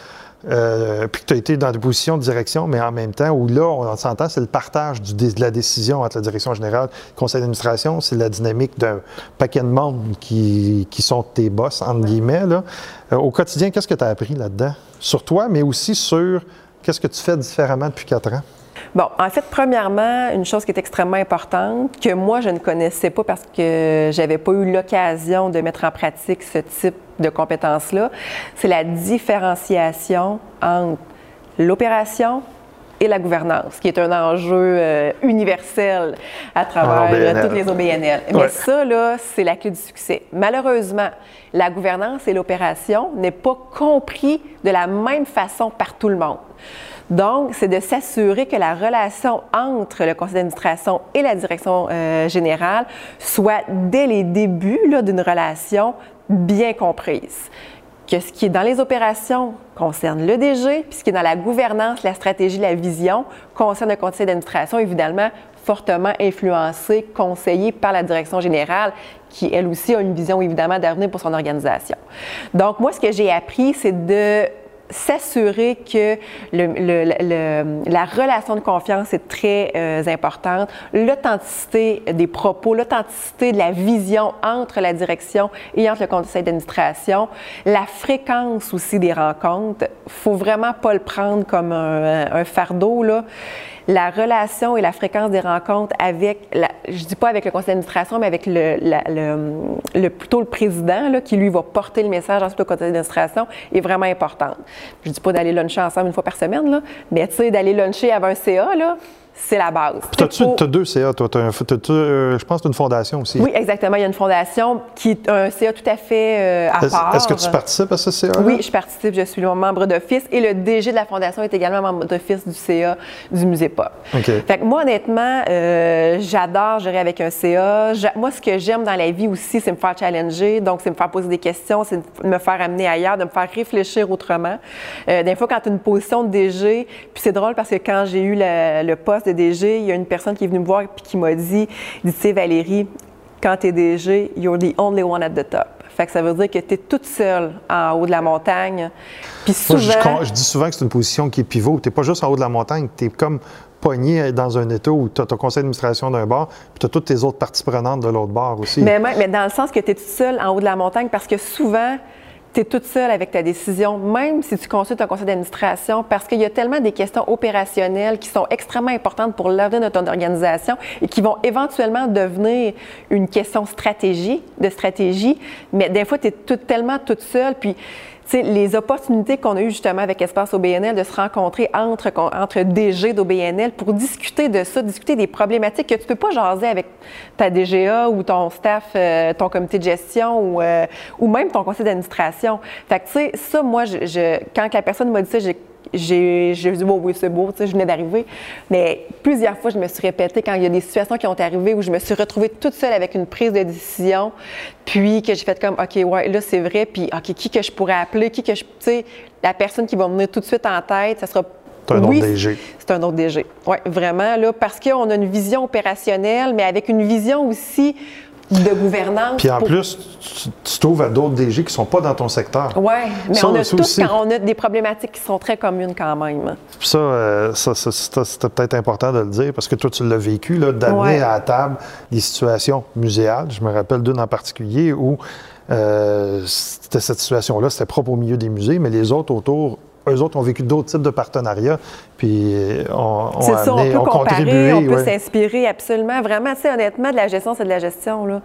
A: euh, puis que tu as été dans des positions de direction, mais en même temps, où là, on s'entend, c'est le partage du, de la décision entre la direction générale et le conseil d'administration, c'est la dynamique d'un paquet de monde qui, qui sont tes boss, entre guillemets. Là. Euh, au quotidien, qu'est-ce que tu as appris là-dedans? Sur toi, mais aussi sur qu'est-ce que tu fais différemment depuis quatre ans?
B: Bon, en fait, premièrement, une chose qui est extrêmement importante, que moi, je ne connaissais pas parce que j'avais pas eu l'occasion de mettre en pratique ce type de compétences-là, c'est la différenciation entre l'opération et la gouvernance, qui est un enjeu euh, universel à travers euh, toutes les OBNL. Mais ça, là, c'est la clé du succès. Malheureusement, la gouvernance et l'opération n'est pas compris de la même façon par tout le monde. Donc, c'est de s'assurer que la relation entre le conseil d'administration et la direction euh, générale soit dès les débuts d'une relation bien comprise que ce qui est dans les opérations concerne le DG, puis ce qui est dans la gouvernance, la stratégie, la vision concerne le conseil d'administration, évidemment fortement influencé, conseillé par la direction générale, qui elle aussi a une vision évidemment d'avenir pour son organisation. Donc moi, ce que j'ai appris, c'est de s'assurer que la relation de confiance est très euh, importante, l'authenticité des propos, l'authenticité de la vision entre la direction et entre le conseil d'administration, la fréquence aussi des rencontres. faut vraiment pas le prendre comme un, un fardeau. Là la relation et la fréquence des rencontres avec, la, je dis pas avec le conseil d'administration, mais avec le, plutôt le président, qui lui va porter le message ensuite au conseil d'administration, est vraiment importante. Je dis pas d'aller luncher ensemble une fois par semaine, mais tu sais, d'aller luncher avec un CA, là, c'est la base.
A: Tu as, deux CA, toi. Euh, je pense que tu as une fondation aussi.
B: Oui, exactement. Il y a une fondation qui est un CA tout à fait euh, à part.
A: Est-ce que tu participes à ce CA? -là?
B: Oui, je participe. Je suis membre d'office et le DG de la fondation est également membre d'office du CA du Musée Pop.
A: OK.
B: Fait que moi, honnêtement, euh, j'adore gérer avec un CA. moi, ce que j'aime dans la vie aussi, c'est me faire challenger. Donc, c'est me faire poser des questions, c'est me faire amener ailleurs, de me faire réfléchir autrement. des fois, quand tu as une position de DG, puis c'est drôle parce que quand j'ai eu le poste DG, il y a une personne qui est venue me voir et qui m'a dit, dit, tu sais, Valérie, quand tu es DG, you're the only one at the top. Fait que ça veut dire que tu es toute seule en haut de la montagne. Puis souvent...
A: je, dis souvent que c'est une position qui est pivot. Tu n'es pas juste en haut de la montagne, tu es comme pogné dans un état où tu as ton conseil d'administration d'un bord, puis tu as toutes tes autres parties prenantes de l'autre bord aussi.
B: Mais, mais dans le sens que tu es toute seule en haut de la montagne, parce que souvent, tu es toute seule avec ta décision, même si tu consultes un conseil d'administration, parce qu'il y a tellement des questions opérationnelles qui sont extrêmement importantes pour l'avenir de ton organisation et qui vont éventuellement devenir une question stratégie, de stratégie, mais des fois, tu es tellement toute seule, puis les opportunités qu'on a eues justement avec Espace OBNL de se rencontrer entre, entre DG d'OBNL pour discuter de ça, discuter des problématiques que tu peux pas jaser avec ta DGA ou ton staff, euh, ton comité de gestion ou, euh, ou même ton conseil d'administration. Fait que, tu sais, ça, moi, je, quand la personne m'a dit ça, j'ai dit, bon, oui, c'est beau, tu sais, je venais d'arriver. Mais plusieurs fois, je me suis répétée quand il y a des situations qui ont arrivé où je me suis retrouvée toute seule avec une prise de décision, puis que j'ai fait comme, OK, ouais, là, c'est vrai, puis, OK, qui que je pourrais appeler, qui que je, tu sais, la personne qui va me venir tout de suite en tête, ça sera
A: c'est un autre DG.
B: C'est un autre DG. Oui, vraiment, là, parce qu'on a une vision opérationnelle, mais avec une vision aussi de gouvernance.
A: Puis en plus, tu, trouves à d'autres DG qui ne sont pas dans ton secteur.
B: Oui, mais on a tous on a des problématiques qui sont très communes quand même.
A: Ça, euh, ça, c'était peut-être important de le dire parce que toi, tu l'as vécu, d'amener à la table des situations muséales. Je me rappelle d'une en particulier où euh, cette situation-là, c'était propre au milieu des musées, mais les autres autour eux autres ont vécu d'autres types de partenariats, puis on,
B: on, ça, on peut comparer, on peut s'inspirer absolument. Vraiment, sais, honnêtement, de la gestion, c'est de la gestion. Là.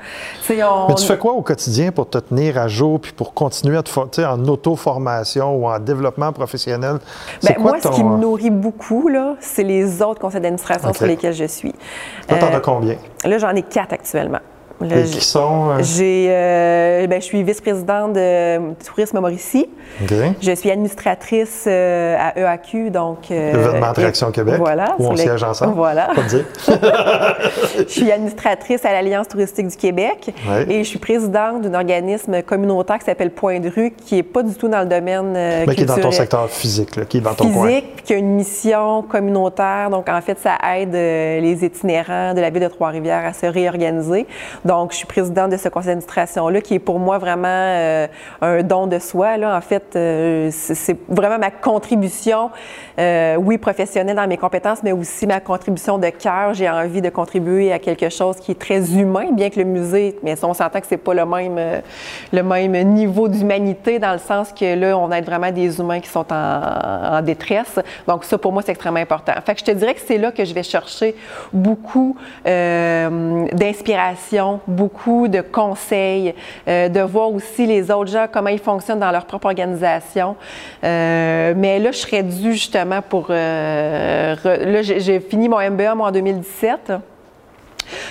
A: Mais tu fais quoi au quotidien pour te tenir à jour, puis pour continuer à te en auto-formation ou en développement professionnel?
B: Bien, moi, ce qui me nourrit beaucoup, là, c'est les autres conseils d'administration sur lesquels je suis.
A: Là, t'en as euh, combien?
B: Là, j'en ai quatre actuellement.
A: Et qui sont?
B: Euh? J'ai, euh, ben, je suis vice-présidente de Tourisme Mauricie. Je suis administratrice euh, à EAQ, donc...
A: Événement Attraction Québec,
B: voilà,
A: où on siège ensemble.
B: Voilà. *laughs* je suis administratrice à l'Alliance touristique du Québec et je suis présidente d'un organisme communautaire qui s'appelle Point de rue, qui n'est pas du tout dans le domaine
A: Mais qui est dans ton secteur physique, qui est dans ton
B: coin. Physique, qui a une mission communautaire. Donc, en fait, ça aide les itinérants de la ville de Trois-Rivières à se réorganiser. Donc, je suis présidente de ce conseil d'administration-là, qui est pour moi vraiment euh, un don de soi. En fait, euh, c'est vraiment ma contribution, euh, oui, professionnelle dans mes compétences, mais aussi ma contribution de cœur. J'ai envie de contribuer à quelque chose qui est très humain, bien que le musée, mais on s'entend que c'est pas le même, le même niveau d'humanité dans le sens que là, on aide vraiment des humains qui sont en, détresse. Donc, ça, pour moi, c'est extrêmement important. Fait que je te dirais que c'est là que je vais chercher beaucoup d'inspiration beaucoup de conseils, euh, de voir aussi les autres gens, comment ils fonctionnent dans leur propre organisation. Euh, mais là, je serais due justement pour... là, j'ai fini mon MBA moi, en 2017.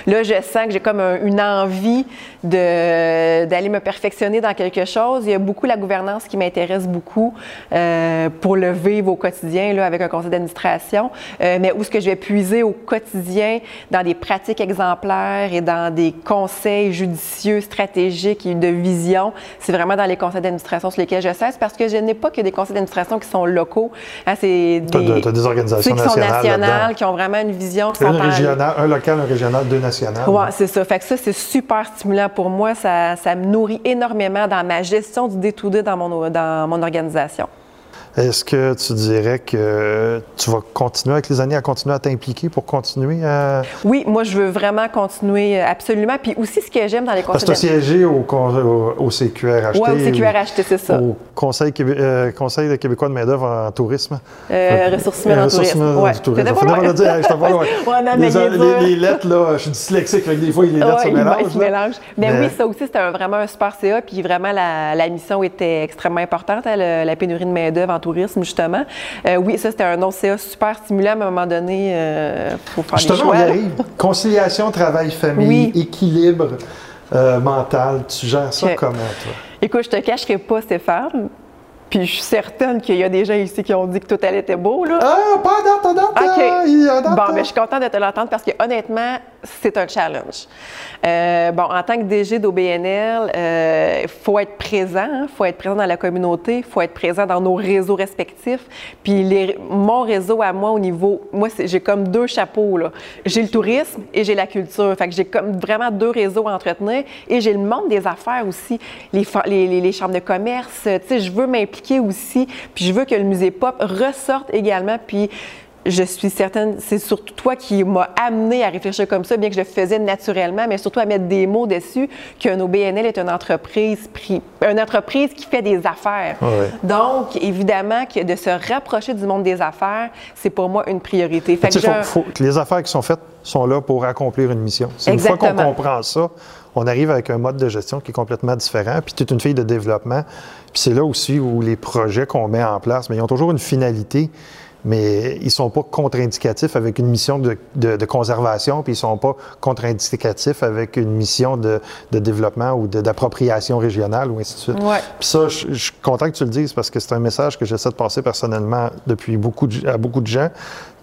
B: Là, je sens que j'ai comme une envie d'aller me perfectionner dans quelque chose. Il y a beaucoup la gouvernance qui m'intéresse beaucoup euh, pour le vivre au quotidien là, avec un conseil d'administration, euh, mais où ce que je vais puiser au quotidien dans des pratiques exemplaires et dans des conseils judicieux, stratégiques et de vision, c'est vraiment dans les conseils d'administration sur lesquels je cesse parce que je n'ai pas que des conseils d'administration qui sont locaux.
A: Hein, c'est des, des organisations
B: qui sont nationales, qui ont vraiment une vision.
A: un, un local, un régional, deux nationales.
B: Oui, c'est ça. Fait que ça, c'est super stimulant pour moi. Ça, me nourrit énormément dans ma gestion du day dans mon, dans mon organisation.
A: Est-ce que tu dirais que tu vas continuer avec les années à continuer à t'impliquer pour continuer à.
B: Oui, moi, je veux vraiment continuer euh, absolument. Puis aussi, ce que j'aime dans les conseils.
A: Parce que tu as siégé au, au, CQRHT.
B: Oui, au CQRHT, c'est ça.
A: Au Conseil, euh, Conseil québécois de main-d'œuvre en tourisme.
B: Euh, ressources humaines en tourisme.
A: Ouais. Du tourisme.
B: Pas
A: dire, vois, *laughs* les, les, lettres, là, je suis dyslexique, des fois, les lettres se mélangent.
B: se mélangent. Mais, oui, ça aussi, c'était vraiment un super CA. Puis vraiment, la, la mission était extrêmement importante, hein, la pénurie de main-d'œuvre en tourisme, justement. Euh, oui, ça, c'était un autre CA super stimulant, à un moment donné, euh, pour faire
A: Justement, on y arrive. Conciliation, travail, famille, équilibre euh, mental. Tu gères ça comment, toi?
B: Écoute, je te cacherai pas, Stéphane, puis je suis certaine qu'il y a des gens ici qui ont dit que tout allait était beau, là.
A: Ah, pas pas date.
B: OK. Bon, mais je suis contente de te l'entendre parce que honnêtement, c'est un challenge. Euh, bon, en tant que DG d'OBNL, il euh, faut être présent, il hein, faut être présent dans la communauté, il faut être présent dans nos réseaux respectifs. Puis les, mon réseau à moi au niveau, moi j'ai comme deux chapeaux là. J'ai le tourisme et j'ai la culture. Fait que j'ai comme vraiment deux réseaux à entretenir et j'ai le monde des affaires aussi, les, les, les chambres de commerce. Tu sais, je veux m'impliquer aussi, puis je veux que le musée pop ressorte également. Puis je suis certaine, c'est surtout toi qui m'as amené à réfléchir comme ça, bien que je le faisais naturellement, mais surtout à mettre des mots dessus qu'un OBNL est une entreprise, une entreprise qui fait des affaires. Donc, évidemment, que de se rapprocher du monde des affaires, c'est pour moi une priorité.
A: Fait que les affaires qui sont faites sont là pour accomplir une mission. C'est une fois qu'on comprend ça, on arrive avec un mode de gestion qui est complètement différent. Puis tu es une fille de développement. Puis c'est là aussi où les projets qu'on met en place, mais ils ont toujours une finalité mais ils ne sont pas contre-indicatifs avec une mission de, conservation, puis ils ne sont pas contre-indicatifs avec une mission de, développement ou d'appropriation régionale ou ainsi de suite. Puis ça, je, suis content que tu le dises parce que c'est un message que j'essaie de passer personnellement depuis beaucoup à beaucoup de gens.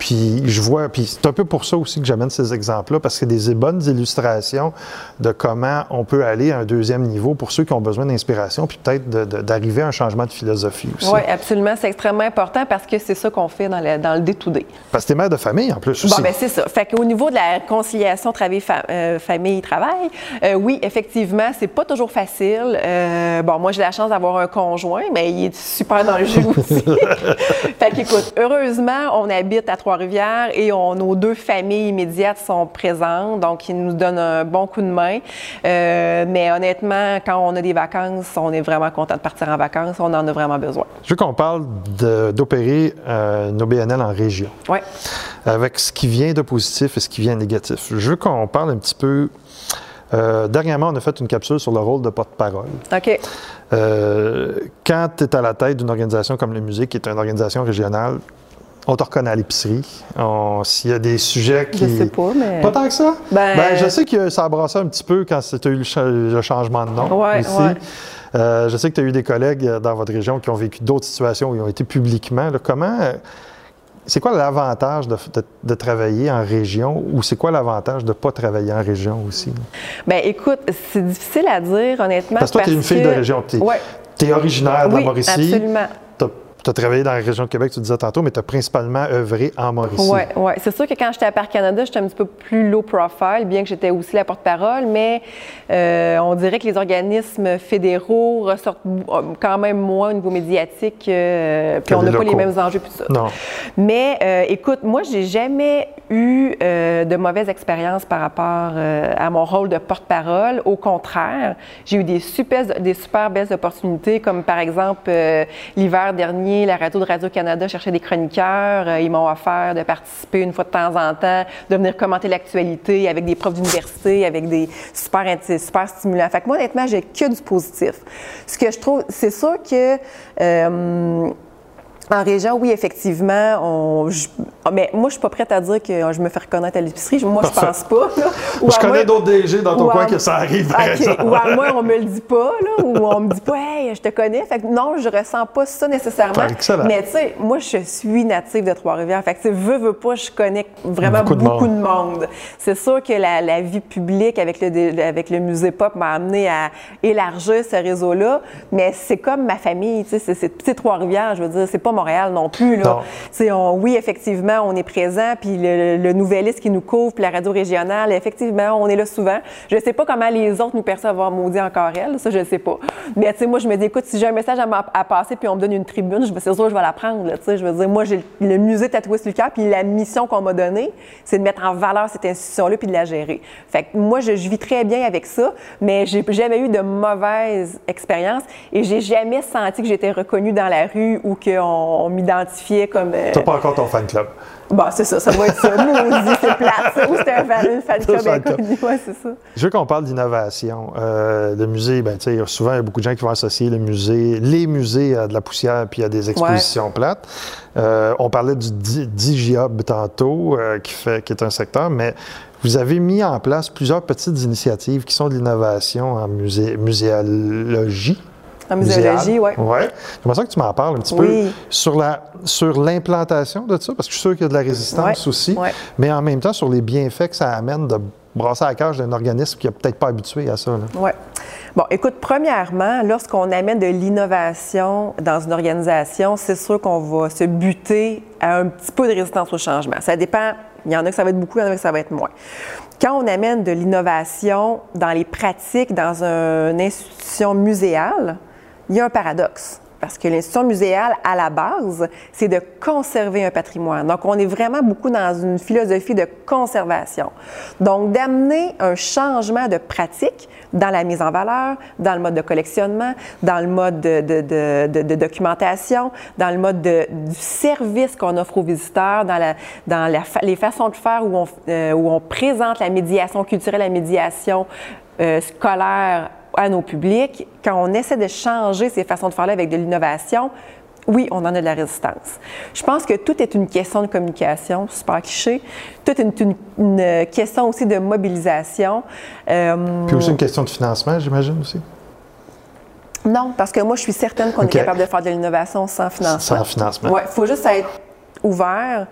A: Puis je vois, puis c'est un peu pour ça aussi que j'amène ces exemples-là, parce que c'est des bonnes illustrations de comment on peut aller à un deuxième niveau pour ceux qui ont besoin d'inspiration, puis peut-être d'arriver à un changement de philosophie aussi.
B: Oui, absolument. C'est extrêmement important parce que c'est ça qu'on fait dans le, dans le day-to-day.
A: Parce que t'es mère de famille en plus aussi.
B: Bon, bien, c'est ça. Fait qu'au niveau de la conciliation travail-famille-travail, euh, euh, oui, effectivement, c'est pas toujours facile. Euh, bon, moi, j'ai la chance d'avoir un conjoint, mais il est super dans le jeu *laughs* aussi. fait qu'écoute, heureusement, on habite à trois et on, nos deux familles immédiates sont présentes, donc ils nous donnent un bon coup de main. Euh, mais honnêtement, quand on a des vacances, on est vraiment content de partir en vacances, on en a vraiment besoin.
A: Je veux qu'on parle d'opérer euh, nos BNL en région.
B: Oui.
A: Avec ce qui vient de positif et ce qui vient de négatif. Je veux qu'on parle un petit peu euh, dernièrement, on a fait une capsule sur le rôle de porte-parole.
B: OK.
A: Euh, quand tu es à la tête d'une organisation comme le musée, qui est une organisation régionale, on te reconnaît à l'épicerie. S'il y a des sujets qui.
B: Je sais pas, mais.
A: Pas tant que ça? Ben, ben je sais que ça a brassé un petit peu quand tu as eu le, changement de nom.
B: Oui,
A: ici. Euh, je sais que tu as eu des collègues dans votre région qui ont vécu d'autres situations où ils ont été publiquement. comment. C'est quoi l'avantage de, travailler en région ou c'est quoi l'avantage de ne pas travailler en région aussi?
B: Bien, écoute, c'est difficile à dire, honnêtement.
A: Parce que toi, tu es une fille de région. Tu es, originaire de
B: oui,
A: Mauricie.
B: Absolument
A: tu as travaillé dans la région de Québec, tu disais tantôt, mais tu as principalement œuvré en Mauricie.
B: Oui, oui. C'est sûr que quand j'étais à Parc Canada, j'étais un petit peu plus low profile, bien que j'étais aussi la porte-parole, mais euh, on dirait que les organismes fédéraux ressortent quand même moins au niveau médiatique, euh, puis on n'a pas les mêmes enjeux, puis ça.
A: Non.
B: Mais euh, écoute, moi, j'ai jamais eu de mauvaises expériences par rapport à mon rôle de porte-parole. Au contraire, j'ai eu des super, des super belles opportunités, comme par exemple l'hiver dernier, la radio de Radio-Canada chercher des chroniqueurs. Euh, ils m'ont offert de participer une fois de temps en temps, de venir commenter l'actualité avec des profs d'université, avec des super, super stimulants. Fait que moi, honnêtement, j'ai que du positif. Ce que je trouve, c'est sûr que... Euh, en région, oui, effectivement. On, ah, mais moi, je suis pas prête à dire que je me fais reconnaître à l'épicerie. Moi, je pense pas.
A: je connais d'autres DG dans ton coin que ça arrive.
B: Ou à moi, on me le dit pas, là, ou on me dit pas, hey, je te connais. Fait que non, je ressens pas ça nécessairement. Mais tu sais, moi, je suis native de Trois-Rivières. Fait que tu veux, veux pas, je connais vraiment beaucoup, de monde. C'est sûr que la, vie publique avec le, avec le musée pop m'a amené à élargir ce réseau-là. Mais c'est comme ma famille, tu sais, c'est Trois-Rivières. Je veux dire, c'est pas Montréal non plus. Là. On, oui, effectivement, on est présent, puis le, le Nouvelliste qui nous couvre, puis la radio régionale, effectivement, on est là souvent. Je ne sais pas comment les autres nous perçoivent avoir maudit encore elle, ça, je ne sais pas. Mais tu sais, moi, je me dis, écoute, si j'ai un message à, passer, puis on me donne une tribune, je me c'est sûr, je vais la prendre. Je veux dire, moi, j'ai le musée le cœur, puis la mission qu'on m'a donnée, c'est de mettre en valeur cette institution-là, puis de la gérer. Fait que moi, je, vis très bien avec ça, mais j'ai jamais eu de mauvaise expérience et j'ai jamais senti que j'étais reconnue dans la rue ou qu'on m'identifiait comme.
A: Euh, T'as pas encore ton fan club.
B: Bon, c'est ça, ça va être ça. *laughs* Maudit, c'est plate. Ou c'était un fan, fan club inconnu. Ouais, c'est ça.
A: Je veux qu'on parle d'innovation. Euh, le musée, ben, tu sais, souvent, il y a beaucoup de gens qui vont associer le musée, les musées à de la poussière puis à des expositions plates. Euh, on parlait du Digiob tantôt, euh, qui, fait, qui est un secteur, mais vous avez mis en place plusieurs petites initiatives qui sont de l'innovation en muséologie.
B: En muséologie, oui.
A: Oui. J'aimerais ça que tu m'en parles un petit peu sur la sur l'implantation de ça, parce que je suis sûr qu'il y a de la résistance aussi, mais en même temps sur les bienfaits que ça amène de brasser à la cage d'un organisme qui n'est peut-être pas habitué à ça.
B: Oui. Bon, écoute, premièrement, lorsqu'on amène de l'innovation dans une organisation, c'est sûr qu'on va se buter à un petit peu de résistance au changement. Ça dépend. Il y en a que ça va être beaucoup, il y en a que ça va être moins. Quand on amène de l'innovation dans les pratiques dans une institution muséale, il y a un paradoxe. Parce que l'institution muséale, à la base, c'est de conserver un patrimoine. Donc, on est vraiment beaucoup dans une philosophie de conservation. Donc, d'amener un changement de pratique dans la mise en valeur, dans le mode de collectionnement, dans le mode de, documentation, dans le mode du service qu'on offre aux visiteurs, dans, les façons de faire où on, euh, où on présente la médiation culturelle, la médiation euh, scolaire à nos publics, quand on essaie de changer ces façons de faire-là avec de l'innovation, oui, on en a de la résistance. Je pense que tout est une question de communication, super cliché. Tout est une, question aussi de mobilisation.
A: Euh, Puis aussi une question de financement, j'imagine aussi.
B: Non, parce que moi, je suis certaine qu'on est capable de faire de l'innovation sans financement.
A: Sans financement.
B: Oui, il faut juste être ouvert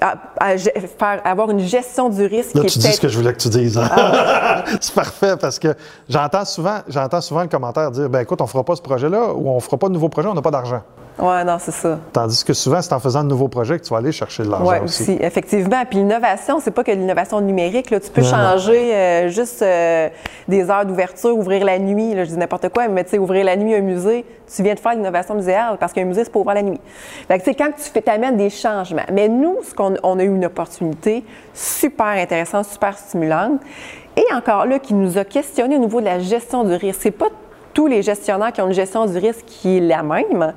B: à, faire, avoir une gestion du risque.
A: Là, tu dis ce que je voulais que tu dises. Hein? Ah. *laughs* c'est parfait parce que j'entends souvent, j'entends souvent le commentaire dire ben écoute, on fera pas ce projet-là ou on fera pas de nouveau projet, on n'a pas d'argent.
B: Oui, non, c'est ça.
A: Tandis que souvent, c'est en faisant de nouveaux projets que tu vas aller chercher de l'argent. Oui, aussi.
B: effectivement. Puis l'innovation, c'est pas que l'innovation numérique. Là. Tu peux changer euh, juste euh, des heures d'ouverture, ouvrir la nuit. Là, je dis n'importe quoi, mais tu sais, ouvrir la nuit un musée, tu viens de faire l'innovation muséale parce qu'un musée, c'est pas ouvrir la nuit. Fait que, quand tu fais, t'amènes des changements. Mais nous, ce qu'on on a eu une opportunité super intéressante, super stimulante, et encore là, qui nous a questionné au niveau de la gestion du risque. C'est pas tous les gestionnaires qui ont une gestion du risque qui est la même.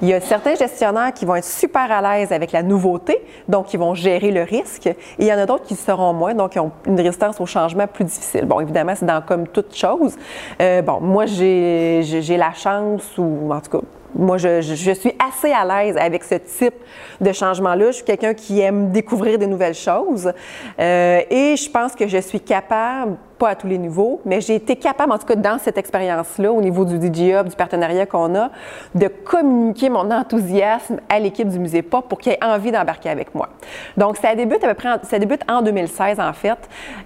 B: Il y a certains gestionnaires qui vont être super à l'aise avec la nouveauté, donc qui vont gérer le risque. Et il y en a d'autres qui seront moins, donc qui ont une résistance au changement plus difficile. Bon, évidemment, c'est dans comme toute chose. Euh, bon, moi, j'ai la chance, ou en tout cas, moi, je, suis assez à l'aise avec ce type de changement-là. Je suis quelqu'un qui aime découvrir de nouvelles choses. Euh, et je pense que je suis capable à tous les niveaux, mais j'ai été capable, en tout cas dans cette expérience-là, au niveau du DJ Hub, du partenariat qu'on a, de communiquer mon enthousiasme à l'équipe du Musée Pop pour qu'ils aient envie d'embarquer avec moi. Donc, ça débute à peu près, en, ça débute en 2016, en fait.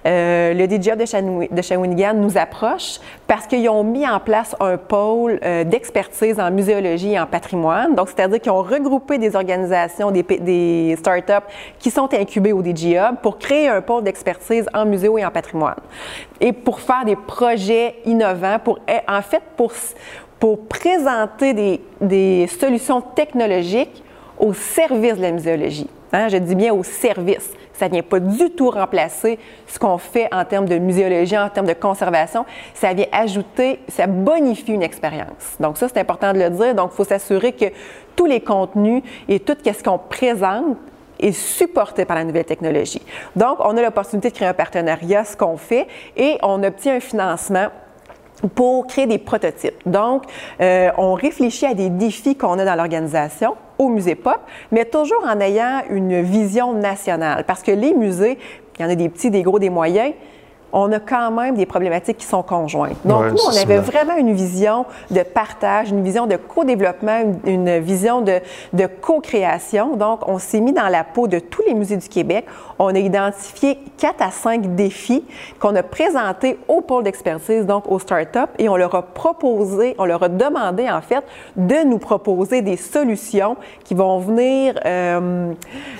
B: Euh, le DJ Hub de, Shawinigan nous approche parce qu'ils ont mis en place un pôle euh, d'expertise en muséologie et en patrimoine. Donc, c'est-à-dire qu'ils ont regroupé des organisations, des, des startups qui sont incubées au DJ Hub pour créer un pôle d'expertise en muséo et en patrimoine et pour faire des projets innovants, pour, eh, en fait, pour, pour présenter des, des solutions technologiques au service de la muséologie. Hein, je dis bien au service. Ça ne vient pas du tout remplacer ce qu'on fait en termes de muséologie, en termes de conservation. Ça vient ajouter, ça bonifie une expérience. Donc ça, c'est important de le dire. Donc, il faut s'assurer que tous les contenus et tout ce qu'on présente est supporté par la nouvelle technologie. Donc, on a l'opportunité de créer un partenariat, ce qu'on fait, et on obtient un financement pour créer des prototypes. Donc, euh, on réfléchit à des défis qu'on a dans l'organisation au musée Pop, mais toujours en ayant une vision nationale. Parce que les musées, il y en a des petits, des gros, des moyens, on a quand même des problématiques qui sont conjointes. Donc, nous, on avait vraiment une vision de partage, une vision de co-développement, une, vision de, de co-création. Donc, on s'est mis dans la peau de tous les musées du Québec. On a identifié quatre à cinq défis qu'on a présentés au pôle d'expertise, donc aux startups, et on leur a proposé, on leur a demandé, en fait, de nous proposer des solutions qui vont venir euh,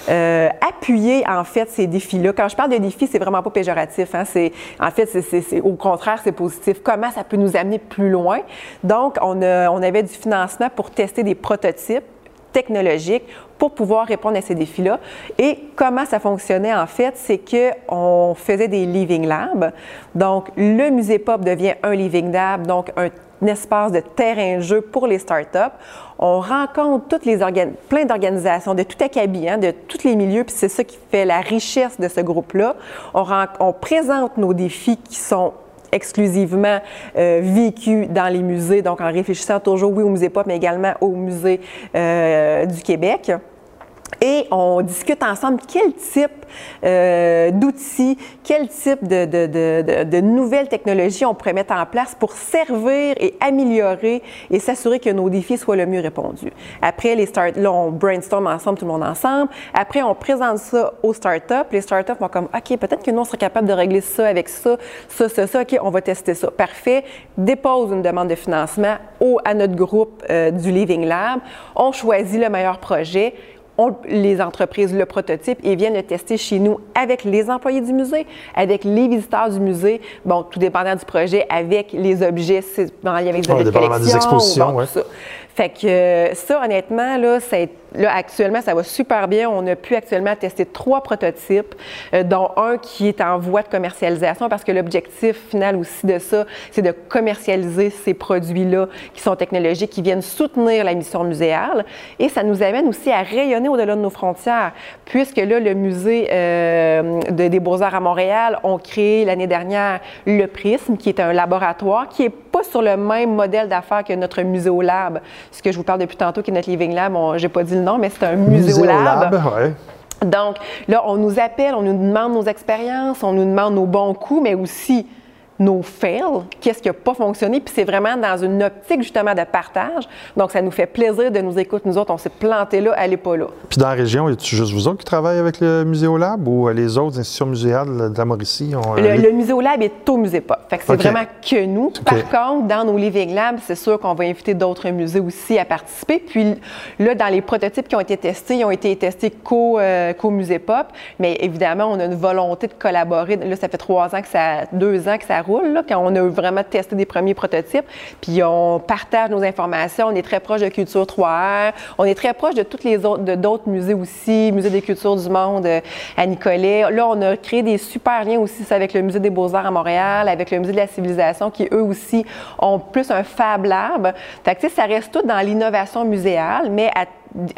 B: euh, appuyer, en fait, ces défis-là. Quand je parle de défis, c'est vraiment pas péjoratif. Hein? C'est en fait, c'est, au contraire, c'est positif. Comment ça peut nous amener plus loin? Donc, on, on avait du financement pour tester des prototypes technologiques pour pouvoir répondre à ces défis-là. Et comment ça fonctionnait en fait, c'est qu'on faisait des living labs. Donc, le musée Pop devient un living lab, donc un, espace de terrain de jeu pour les startups. On rencontre plein d'organisations de tout acabit, hein, de tous les milieux, puis c'est ça qui fait la richesse de ce groupe-là. On, on présente nos défis qui sont exclusivement euh, vécus dans les musées, donc en réfléchissant toujours, oui, au musée Pop, mais également au musée euh, du Québec. Et on discute ensemble quel type euh, d'outils, quel type de, nouvelles technologies on pourrait mettre en place pour servir et améliorer et s'assurer que nos défis soient le mieux répondus. Après, les start là, on brainstorm ensemble, tout le monde ensemble. Après, on présente ça aux startups. Les startups vont comme, OK, peut-être que nous, on sera capable de régler ça avec ça, ça, ça, ça. OK, on va tester ça. Parfait. Dépose une demande de financement au, à notre groupe euh, du Living Lab. On choisit le meilleur projet les entreprises le prototype et viennent le tester chez nous avec les employés du musée, avec les visiteurs du musée, bon, tout dépendant du projet, avec les objets, dans, avec des, ouais, des expositions. Bon, fait que euh, ça, honnêtement, là, là, actuellement, ça va super bien. On a pu actuellement tester trois prototypes, euh, dont un qui est en voie de commercialisation parce que l'objectif final aussi de ça, c'est de commercialiser ces produits-là qui sont technologiques, qui viennent soutenir la mission muséale. Et ça nous amène aussi à rayonner au-delà de nos frontières, puisque là, le musée euh, des Beaux-Arts à Montréal ont créé l'année dernière le Prisme, qui est un laboratoire qui est pas sur le même modèle d'affaires que notre Muséolab ce que je vous parle depuis tantôt, qui est notre Living Lab. Je n'ai pas dit le nom, mais c'est un muséolab. Lab, Donc, là, on nous appelle, on nous demande nos expériences, on nous demande nos bons coups, mais aussi nos fails, qu'est-ce qui n'a pas fonctionné, puis c'est vraiment dans une optique justement de partage. Donc, ça nous fait plaisir de nous écouter. Nous autres, on s'est planté là, elle n'est pas là.
A: Puis dans la région, a juste vous autres qui travaillez avec le Muséolab ou les autres institutions muséales de la Mauricie?
B: Ont... Le, le Muséolab est au Musée Pop. Fait que c'est vraiment que nous. Par contre, dans nos Living Labs, c'est sûr qu'on va inviter d'autres musées aussi à participer. Puis là, dans les prototypes qui ont été testés, ils ont été testés qu'au euh, Musée Pop. Mais évidemment, on a une volonté de collaborer. Là, ça fait trois ans que ça, deux ans que ça quand on a vraiment testé des premiers prototypes. Puis on partage nos informations. On est très proche de Culture 3R. On est très proche de tous les autres, d'autres musées aussi, Musée des cultures du monde euh, à Nicolet. Là, on a créé des super liens aussi avec le Musée des beaux-arts à Montréal, avec le Musée de la civilisation, qui eux aussi ont plus un Fab Lab. Ça reste tout dans l'innovation muséale, mais à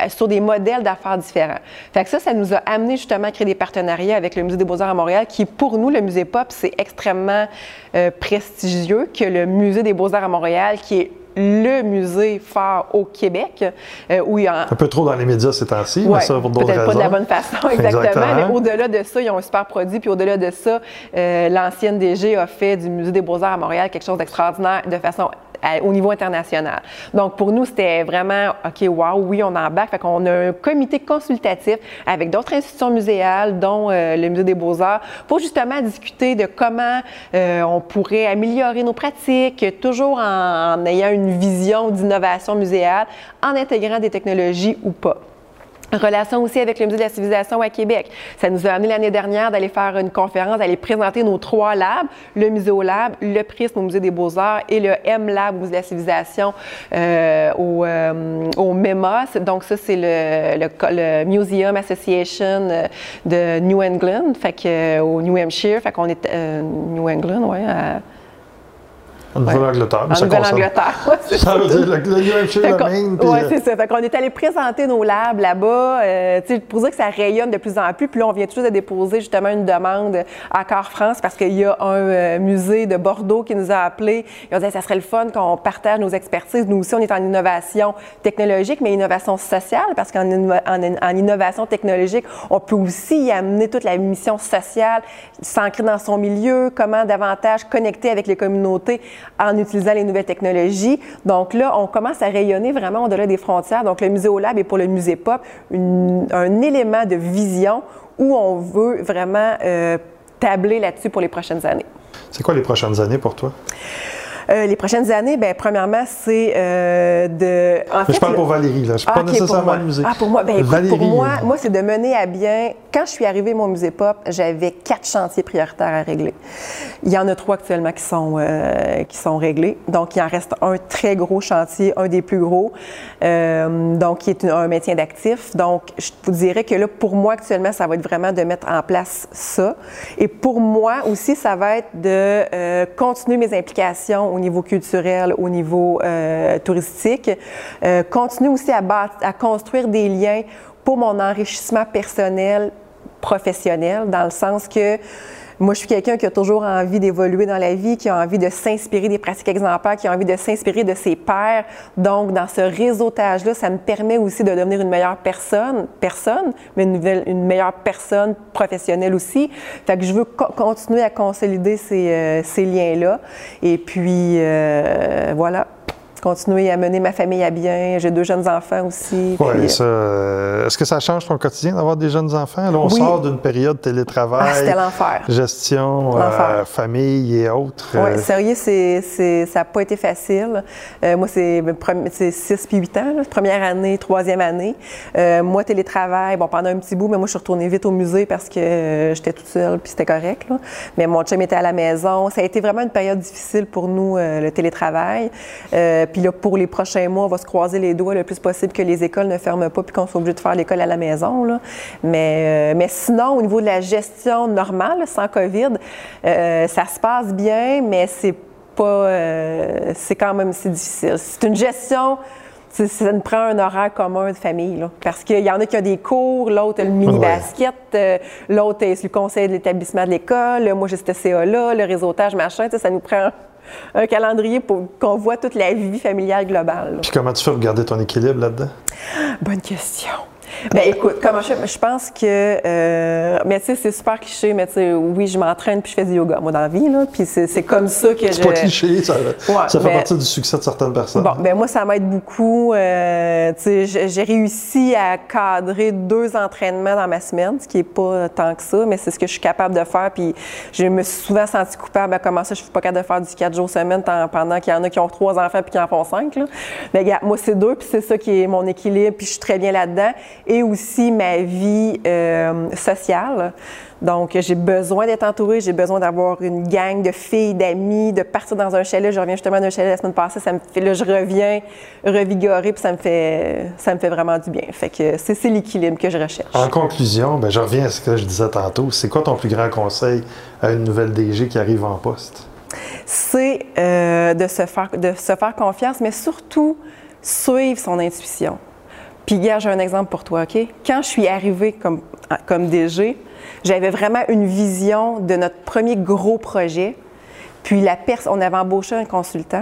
B: sur des modèles d'affaires différents. Fait que ça, ça nous a amené justement à créer des partenariats avec le Musée des Beaux-Arts à Montréal, qui pour nous, le Musée Pop, c'est extrêmement euh, prestigieux que le Musée des Beaux-Arts à Montréal, qui est le musée phare au Québec,
A: euh, où il y a... Un peu trop dans les médias ces temps-ci,
B: mais ça pour d'autres. Peut-être pas de la bonne façon, *laughs* exactement. Mais au-delà de ça, ils ont un super produit. Puis au-delà de ça, euh, l'ancienne DG a fait du Musée des Beaux-Arts à Montréal quelque chose d'extraordinaire de façon au niveau international. Donc, pour nous, c'était vraiment, OK, wow, oui, on embarque. Fait qu'on a un comité consultatif avec d'autres institutions muséales, dont euh, le Musée des Beaux-Arts, pour justement discuter de comment euh, on pourrait améliorer nos pratiques, toujours en ayant une vision d'innovation muséale, en intégrant des technologies ou pas. Relation aussi avec le Musée de la civilisation à Québec. Ça nous a amené l'année dernière d'aller faire une conférence, d'aller présenter nos trois labs, le Muséolab, le Prisme au Musée des Beaux-Arts et le M-Lab au Musée de la civilisation euh, au, euh, au MEMA. Donc ça, c'est le, le, Museum Association euh, de New England, fait que, au New Hampshire. Fait qu'on est New England, ouais, à,
A: en Nouvelle-Angleterre.
B: En Nouvelle-Angleterre,
A: ça. veut dire le, le New Hampshire, le Maine.
B: Oui, c'est ça. Fait qu'on est allé présenter nos labs là-bas, euh, pour dire que ça rayonne de plus en plus. Puis là, on vient toujours de déposer justement une demande à Car France parce qu'il y a un euh, musée de Bordeaux qui nous a appelés. Ils ont dit ça serait le fun qu'on partage nos expertises. Nous aussi, on est en innovation technologique, mais innovation sociale parce qu'en en, innovation technologique, on peut aussi y amener toute la mission sociale, s'ancrer dans son milieu, comment davantage connecter avec les communautés en utilisant les nouvelles technologies. Donc là, on commence à rayonner vraiment au-delà des frontières. Donc le Musée Lab est pour le Musée Pop un élément de vision où on veut vraiment euh, tabler là-dessus pour les prochaines années.
A: C'est quoi les prochaines années pour toi?
B: Euh, les prochaines années, bien, premièrement, c'est euh, de.
A: En je parle pour Valérie, là. Je ne suis pas ah, nécessairement le musée.
B: Ah, pour moi, bien, pour moi, moi c'est de mener à bien. Quand je suis arrivée à mon musée pop, j'avais quatre chantiers prioritaires à régler. Il y en a trois actuellement qui sont, euh, qui sont réglés. Donc, il en reste un très gros chantier, un des plus gros, donc qui est un maintien d'actifs. Donc, je vous dirais que là, pour moi, actuellement, ça va être vraiment de mettre en place ça. Et pour moi aussi, ça va être de continuer mes implications au niveau culturel, au niveau euh, touristique. Euh, continuer aussi à, à construire des liens pour mon enrichissement personnel, professionnel, dans le sens que moi, je suis quelqu'un qui a toujours envie d'évoluer dans la vie, qui a envie de s'inspirer des pratiques exemplaires, qui a envie de s'inspirer de ses pairs. Donc, dans ce réseautage-là, ça me permet aussi de devenir une meilleure personne, personne, mais une, meilleure personne professionnelle aussi. Fait que je veux continuer à consolider ces, euh, liens-là. Et puis, euh, voilà continuer à mener ma famille à bien. J'ai deux jeunes enfants aussi.
A: Oui, ça. Euh, est-ce que ça change ton quotidien d'avoir des jeunes enfants? Là, on sort d'une période télétravail. Ah,
B: c'était l'enfer.
A: Gestion, euh, famille et autres.
B: Oui, euh. sérieux, c'est, ça n'a pas été facile. moi, c'est, 6 puis 8 ans, première année, troisième année. moi, télétravail, bon, pendant un petit bout, mais moi, je suis retournée vite au musée parce que j'étais toute seule puis c'était correct. Mais mon chum était à la maison. Ça a été vraiment une période difficile pour nous, le télétravail. Puis là, pour les prochains mois, on va se croiser les doigts le plus possible que les écoles ne ferment pas puis qu'on soit obligé de faire l'école à la maison. Là. Mais, euh, mais sinon, au niveau de la gestion normale, sans COVID, euh, ça se passe bien, mais c'est pas. Euh, c'est quand même c'est difficile. C'est une gestion ça nous prend un horaire commun de famille. Là, parce qu'il y en a qui ont des cours, l'autre a le mini-basket, l'autre est le conseil de l'établissement de l'école, moi j'ai ce CA-là, le réseautage, machin. Ça nous prend un calendrier pour qu'on voit toute la vie familiale globale.
A: Puis comment tu fais regarder ton équilibre là-dedans?
B: Bonne question. Ben écoute, comment je, je pense que, euh, mais tu sais, c'est super cliché, mais tu sais, oui, je m'entraîne puis je fais du yoga, moi, dans la vie, là, puis c'est comme ça que je...
A: C'est pas cliché, ça, ça fait partie du succès de certaines personnes.
B: Bon, ben moi, ça m'aide beaucoup. Euh, tu sais, j'ai réussi à cadrer deux entraînements dans ma semaine, ce qui est pas tant que ça, mais c'est ce que je suis capable de faire, puis je me suis souvent sentie coupable à comment ça, je suis pas capable de faire du quatre jours semaine pendant qu'il y en a qui ont trois enfants puis qui en font cinq, là. Mais regarde, moi, c'est deux, puis c'est ça qui est mon équilibre, puis je suis très bien là-dedans et aussi ma vie euh, sociale. Donc, j'ai besoin d'être entourée, j'ai besoin d'avoir une gang de filles, d'amis, de partir dans un chalet. Je reviens justement d'un chalet la semaine passée, ça me fait, là, je reviens revigorée, puis ça me fait, ça me fait vraiment du bien. Fait que c'est, l'équilibre que je recherche.
A: En conclusion, ben, je reviens à ce que je disais tantôt. C'est quoi ton plus grand conseil à une nouvelle DG qui arrive en poste?
B: C'est euh, de, se faire, de se faire confiance, mais surtout suivre son intuition. Puis, hier, j'ai un exemple pour toi, OK? Quand je suis arrivée comme, comme DG, j'avais vraiment une vision de notre premier gros projet. Puis, la on avait embauché un consultant.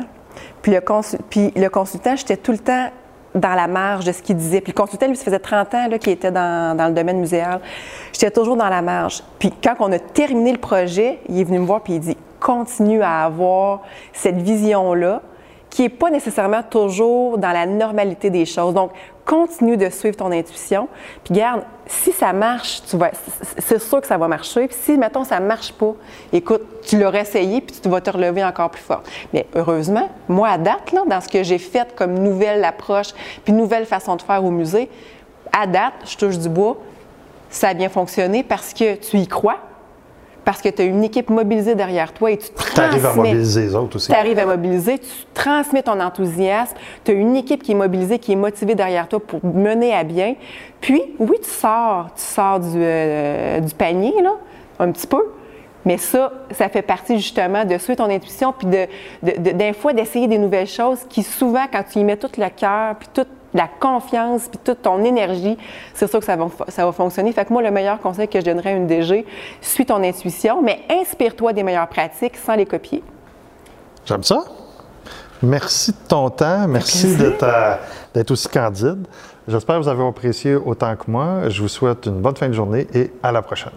B: Puis, le, puis le consultant, j'étais tout le temps dans la marge de ce qu'il disait. Puis le consultant, lui, ça faisait 30 ans qu'il était dans, dans, le domaine muséal. J'étais toujours dans la marge. Puis quand on a terminé le projet, il est venu me voir puis il dit continue à avoir cette vision-là qui n'est pas nécessairement toujours dans la normalité des choses. Donc, continue de suivre ton intuition. Puis garde, si ça marche, tu vas, c'est sûr que ça va marcher. Puis si, mettons, ça marche pas, écoute, tu l'auras essayé, puis tu vas te relever encore plus fort. Mais heureusement, moi, à date, dans ce que j'ai fait comme nouvelle approche, puis nouvelle façon de faire au musée, à date, je touche du bois, ça a bien fonctionné parce que tu y crois, parce que tu as une équipe mobilisée derrière toi et tu
A: Tu arrives à
B: transmets.
A: mobiliser les autres aussi.
B: Tu arrives à mobiliser, tu transmets ton enthousiasme, tu as une équipe qui est mobilisée, qui est motivée derrière toi pour mener à bien. Puis, oui, tu sors, tu sors du, euh, du panier, là, un petit peu, mais ça, ça fait partie justement de suivre ton intuition, puis de, de, de- d'un fois d'essayer des nouvelles choses qui, souvent, quand tu y mets tout le cœur, puis toute la confiance, puis toute ton énergie, c'est sûr que ça va, ça va fonctionner. Fait que moi, le meilleur conseil que je donnerais à une DG, suis ton intuition, mais inspire-toi des meilleures pratiques sans les copier.
A: J'aime ça. Merci de ton temps. Merci d'être aussi candide. J'espère que vous avez apprécié autant que moi. Je vous souhaite une bonne fin de journée et à la prochaine.